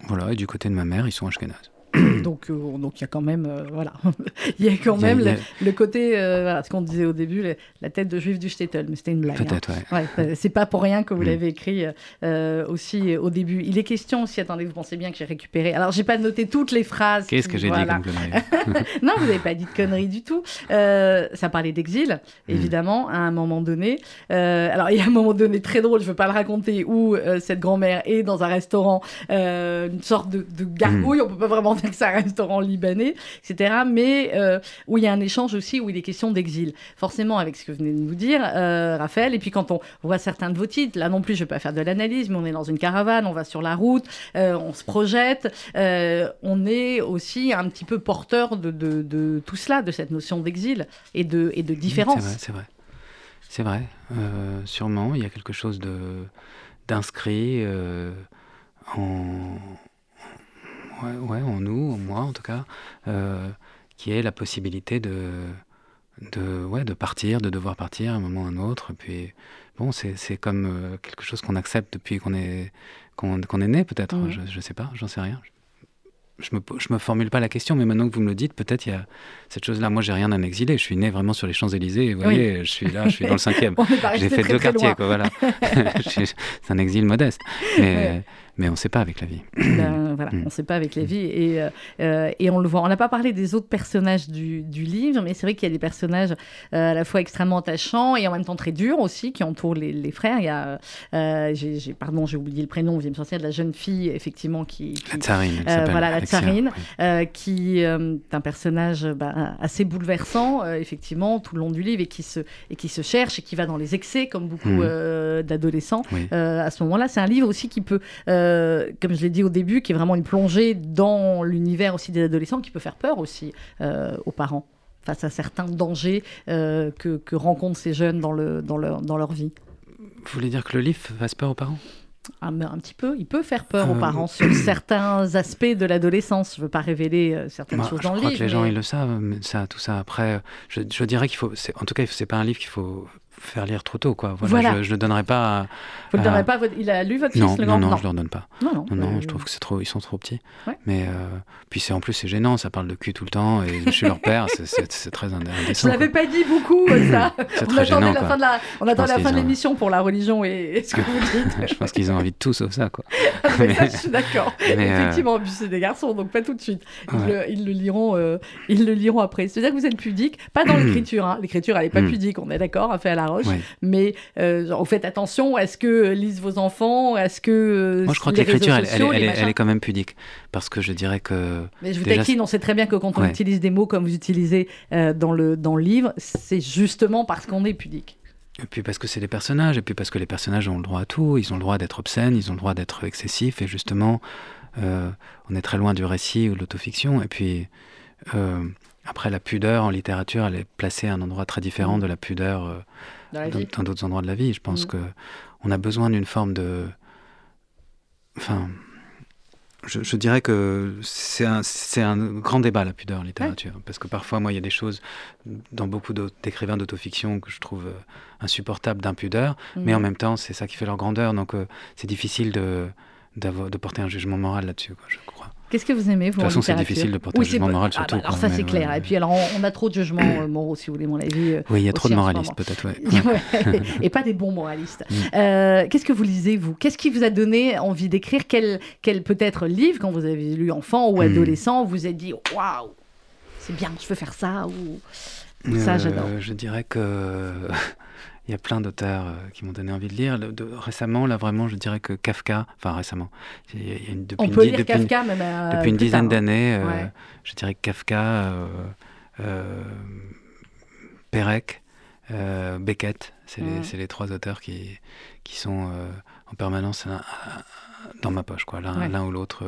voilà, et du côté de ma mère, ils sont Ashkenaz. donc, donc il y a quand même, voilà, il y a quand même Le, côté, voilà, ce qu'on disait au début, la tête de juif du Shtetl, mais c'était une blague. Peut-être, hein. ouais. c'est pas pour rien que vous mm. l'avez écrit aussi au début. Il est question aussi, attendez, vous pensez bien que j'ai récupéré. Alors, j'ai pas noté toutes les phrases. Qu'est-ce que j'ai dit comme connerie Non, vous n'avez pas dit de conneries du tout. ça parlait d'exil, mm. évidemment, à un moment donné. alors, il y a un moment donné très drôle, je veux pas le raconter, où cette grand-mère est dans un restaurant, une sorte de, de gargouille, on peut pas vraiment dire c'est un restaurant libanais, etc. Mais euh, où il y a un échange aussi, où il est question d'exil. Forcément, avec ce que vous venez de nous dire, euh, Raphaël, et puis quand on voit certains de vos titres, là non plus, je vais pas faire de l'analyse, mais on est dans une caravane, on va sur la route, euh, on se projette, on est aussi un petit peu porteur de, de, tout cela, de cette notion d'exil et de, et de différence. C'est vrai, c'est vrai. C'est vrai. sûrement, il y a quelque chose de d'inscrit en, ouais, en nous, en moi en tout cas, euh, qui est la possibilité de, de, ouais, de partir, de devoir partir à un moment ou à un autre. Et puis, bon, c'est comme euh, quelque chose qu'on accepte depuis qu'on est, qu'on est né, peut-être. Mmh. Je ne sais pas, j'en sais rien je me, je me formule pas la question, mais maintenant que vous me le dites, peut-être il y a cette chose-là. Moi, j'ai rien d'un exilé. Je suis né vraiment sur les Champs-Élysées. Vous voyez, je suis là, je suis dans le cinquième. j'ai fait deux quartiers, quoi, voilà. c'est un exil modeste. Mais, mais on ne sait pas avec la vie. Ben, voilà, mm. on ne sait pas avec la vie. Et, euh, euh, et on le voit. On n'a pas parlé des autres personnages du, du livre, mais c'est vrai qu'il y a des personnages euh, à la fois extrêmement attachants et en même temps très durs aussi qui entourent les, les frères. Il y a, j'ai, pardon, j'ai oublié le prénom, vous allez me sortir de la jeune fille, effectivement, qui. la tsarine. voilà, la tsarine, qui est un personnage bah, assez bouleversant, effectivement, tout le long du livre et qui, se, et qui se cherche et qui va dans les excès, comme beaucoup mm. d'adolescents. à ce moment-là, c'est un livre aussi qui peut. Euh, comme je l'ai dit au début, qui est vraiment une plongée dans l'univers aussi des adolescents, qui peut faire peur aussi euh, aux parents face à certains dangers euh, que, rencontrent ces jeunes dans, le, dans, leur, dans leur vie. Vous voulez dire que le livre fasse peur aux parents? Ah, un petit peu, il peut faire peur aux parents sur certains aspects de l'adolescence. Je ne veux pas révéler certaines choses dans le livre. Je crois que les gens ils le savent, mais ça, tout ça. Après, je, je dirais qu'il faut, en tout cas, c'est pas un livre qu'il faut faire lire trop tôt, quoi. Voilà, Je, ne le donnerai pas. À, Vous le donnerez pas Il a lu votre fils non, le non, non, non, je leur donne pas. Non, non, non, je trouve que c'est trop. Ils sont trop petits. Mais euh, puis c'est en plus c'est gênant. Ça parle de cul tout le temps et je suis leur père. C'est très indécent. Je l'avais pas dit beaucoup ça. c'est très gênant. La fin de la, on attend la fin de l'émission pour la religion et, ce que vous dites. je pense qu'ils ont envie de tout sauf ça, quoi. Ah, mais ça, je suis d'accord. Euh, Effectivement, puis c'est des garçons, donc pas tout de suite. Ils, le, liront. Euh, ils le liront après. C'est-à-dire que vous êtes pudique, pas dans l'écriture. Hein. L'écriture, elle est pas mm. pudique. On est d'accord, fait à la roche, mais euh, vous faites attention, est-ce que lisent vos enfants? Est-ce que. Euh, Moi, je crois que l'écriture, elle, elle, est quand même pudique. Parce que je dirais que. Mais je vous taquine, on sait très bien que quand on utilise des mots comme vous utilisez euh, dans, le, dans le livre, c'est justement parce qu'on est pudique. Et puis parce que c'est des personnages, et puis parce que les personnages ont le droit à tout, ils ont le droit d'être obscènes, ils ont le droit d'être excessifs, et justement, on est très loin du récit ou de l'autofiction, et puis après la pudeur en littérature, elle est placée à un endroit très différent mm. de la pudeur dans d'autres endroits de la vie. Je pense qu'on mm. que on a besoin d'une forme de. Enfin, je, dirais que c'est un, un, grand débat la pudeur en littérature, parce que parfois, moi, il y a des choses dans beaucoup d'écrivains d'autofiction que je trouve euh, insupportables d'impudeur, mais en mm. même temps, c'est ça qui fait leur grandeur, donc euh, c'est difficile de, de porter un jugement moral là-dessus, je crois. Qu'est-ce que vous aimez, vous, De toute façon, c'est difficile de porter un jugement moral, surtout. Ah bah, alors, ça, c'est clair. Et puis, alors, on, a trop de jugements euh, moraux, si vous voulez, mon avis. Euh, oui, il y a trop de moralistes, peut-être, ouais. Et pas des bons moralistes. Mm. Euh, qu'est-ce que vous lisez, vous? Qu'est-ce qui vous a donné envie d'écrire? Quel, quel peut-être livre, quand vous avez lu enfant ou mm. adolescent, vous avez dit waouh, c'est bien, je veux faire ça ou ça, j'adore. Je dirais que il y a plein d'auteurs euh, qui m'ont donné envie de lire. récemment, là, vraiment, je dirais que Kafka, enfin récemment, il y a une, depuis On peut lire Kafka même Depuis une dizaine hein. d'années, euh, je dirais que Kafka, euh, Perec, Beckett, c'est les, les, trois auteurs qui, qui sont en permanence dans ma poche, quoi, l'un ou l'autre.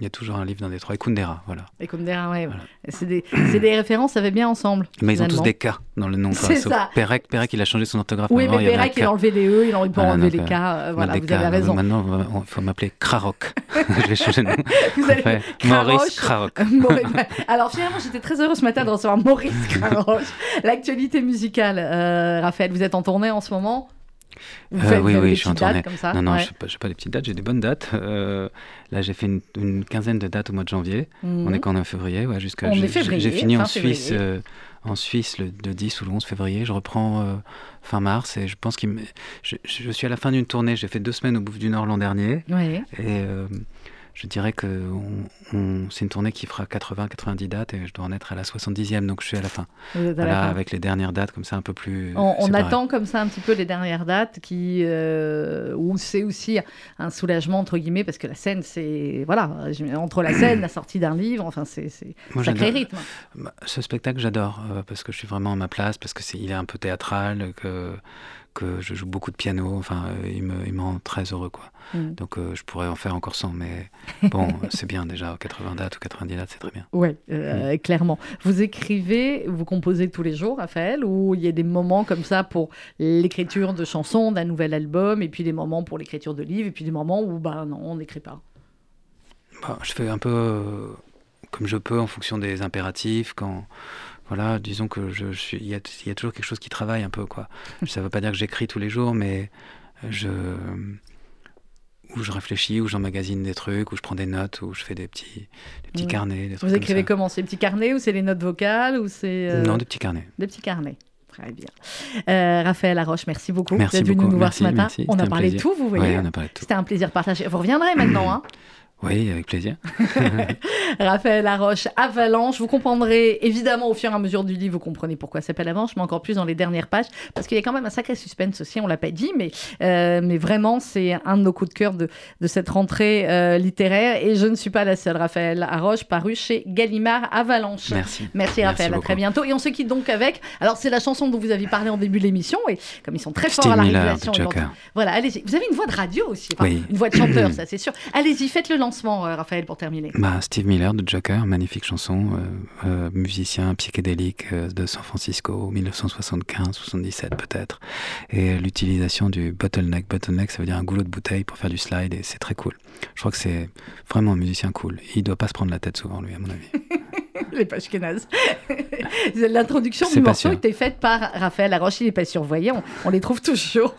Il y a toujours un livre dans des trois. Et Kundera, voilà. Et Kundera, ouais. C'est des, des, références, ça va bien ensemble. Mais ils ont tous des K dans le nom. C'est ça. Perec, Perec, il a changé son orthographe. Oui, mais Perec, il a enlevé des E, il a enlevé, enlever les K. Euh, voilà, vous avez raison. Maintenant, il faut m'appeler Krarok. Je vais changer de nom. Vous allez... Maurice Krarok. Alors, finalement, j'étais très heureux ce matin de recevoir Maurice Krarok. L'actualité musicale, euh, Raphaël, vous êtes en tournée en ce moment euh, oui, oui, je suis en tournée. non, non, je n'ai pas, pas, des petites dates, j'ai des bonnes dates. Euh, là, j'ai fait une, quinzaine de dates au mois de janvier. On est mhm. quand en février, ouais, jusqu'à. J'ai fini en Suisse, euh, en Suisse le, 10 ou le 11 février. Je reprends fin mars et je pense que je, je, suis à la fin d'une tournée. J'ai fait deux semaines au Bouffe du Nord l'an dernier. Oui. Et je dirais que c'est une tournée qui fera 80-90 dates et je dois en être à la 70e, donc je suis à la fin. Voilà, avec les dernières dates comme ça un peu plus. On, attend comme ça un petit peu les dernières dates qui, euh, où c'est aussi un soulagement entre guillemets parce que la scène, c'est voilà, entre la scène, la sortie d'un livre, enfin c'est sacré rythme. Bah, ce spectacle, j'adore euh, parce que je suis vraiment à ma place, parce que c'est il est un peu théâtral, que que je joue beaucoup de piano. Enfin, euh, il, me, il rend très heureux, quoi. Mm. Donc, euh, je pourrais en faire encore 100, mais bon, c'est bien déjà. 80 dates ou 90 dates, c'est très bien. Oui, euh, mm. clairement. Vous écrivez, vous composez tous les jours, Raphaël, ou il y a des moments comme ça pour l'écriture de chansons, d'un nouvel album, et puis des moments pour l'écriture de livres, et puis des moments où, bah non, on n'écrit pas? Bah, Je fais un peu comme je peux en fonction des impératifs. Quand voilà, disons que je, suis, il y, a, toujours quelque chose qui travaille un peu, quoi. Ça ne veut pas dire que j'écris tous les jours, mais je, où je réfléchis, où j'emmagasine des trucs, où je prends des notes, où je fais des petits, petits carnets. Des Vous écrivez comment? C'est des petits carnets ou c'est les notes vocales ou c'est euh, Non, des petits carnets. Des petits carnets. Très bien. Euh, Raphaël Laroche, merci beaucoup d'être venu nous voir ce matin. on a parlé de tout, vous voyez. Oui, on a parlé de tout. C'était un plaisir partagé. Vous reviendrez maintenant. Hein oui, avec plaisir. Raphaël Laroche, Avalanche. Vous comprendrez évidemment au fur et à mesure du livre, vous comprenez pourquoi ça s'appelle Avalanche, mais encore plus dans les dernières pages, parce qu'il y a quand même un sacré suspense aussi, on l'a pas dit, mais, euh, mais vraiment, c'est un de nos coups de cœur de, de cette rentrée euh, littéraire. Et je ne suis pas la seule, Raphaël Laroche, paru chez Gallimard Avalanche. Merci. Merci, Raphaël, à très bientôt. Et on se quitte donc avec, alors c'est la chanson dont vous aviez parlé en début de l'émission, et comme ils sont très forts à la réalisation. Voilà, allez-y. Vous avez une voix de radio aussi, une voix de chanteur, ça c'est sûr. Allez-y, faites le lancement, euh, Raphaël, pour terminer. Bah, Steve Miller de Joker, magnifique chanson, euh, euh, musicien psychédélique de San Francisco, 1975-77 peut-être. Et l'utilisation du bottleneck. Bottleneck, ça veut dire un goulot de bouteille pour faire du slide, et c'est très cool. Je crois que c'est vraiment un musicien cool. Il doit pas se prendre la tête souvent, lui, à mon avis. les pages L'introduction du morceau était faite par Raphaël Laroche. Il n'est pas survoyé, on les trouve toujours.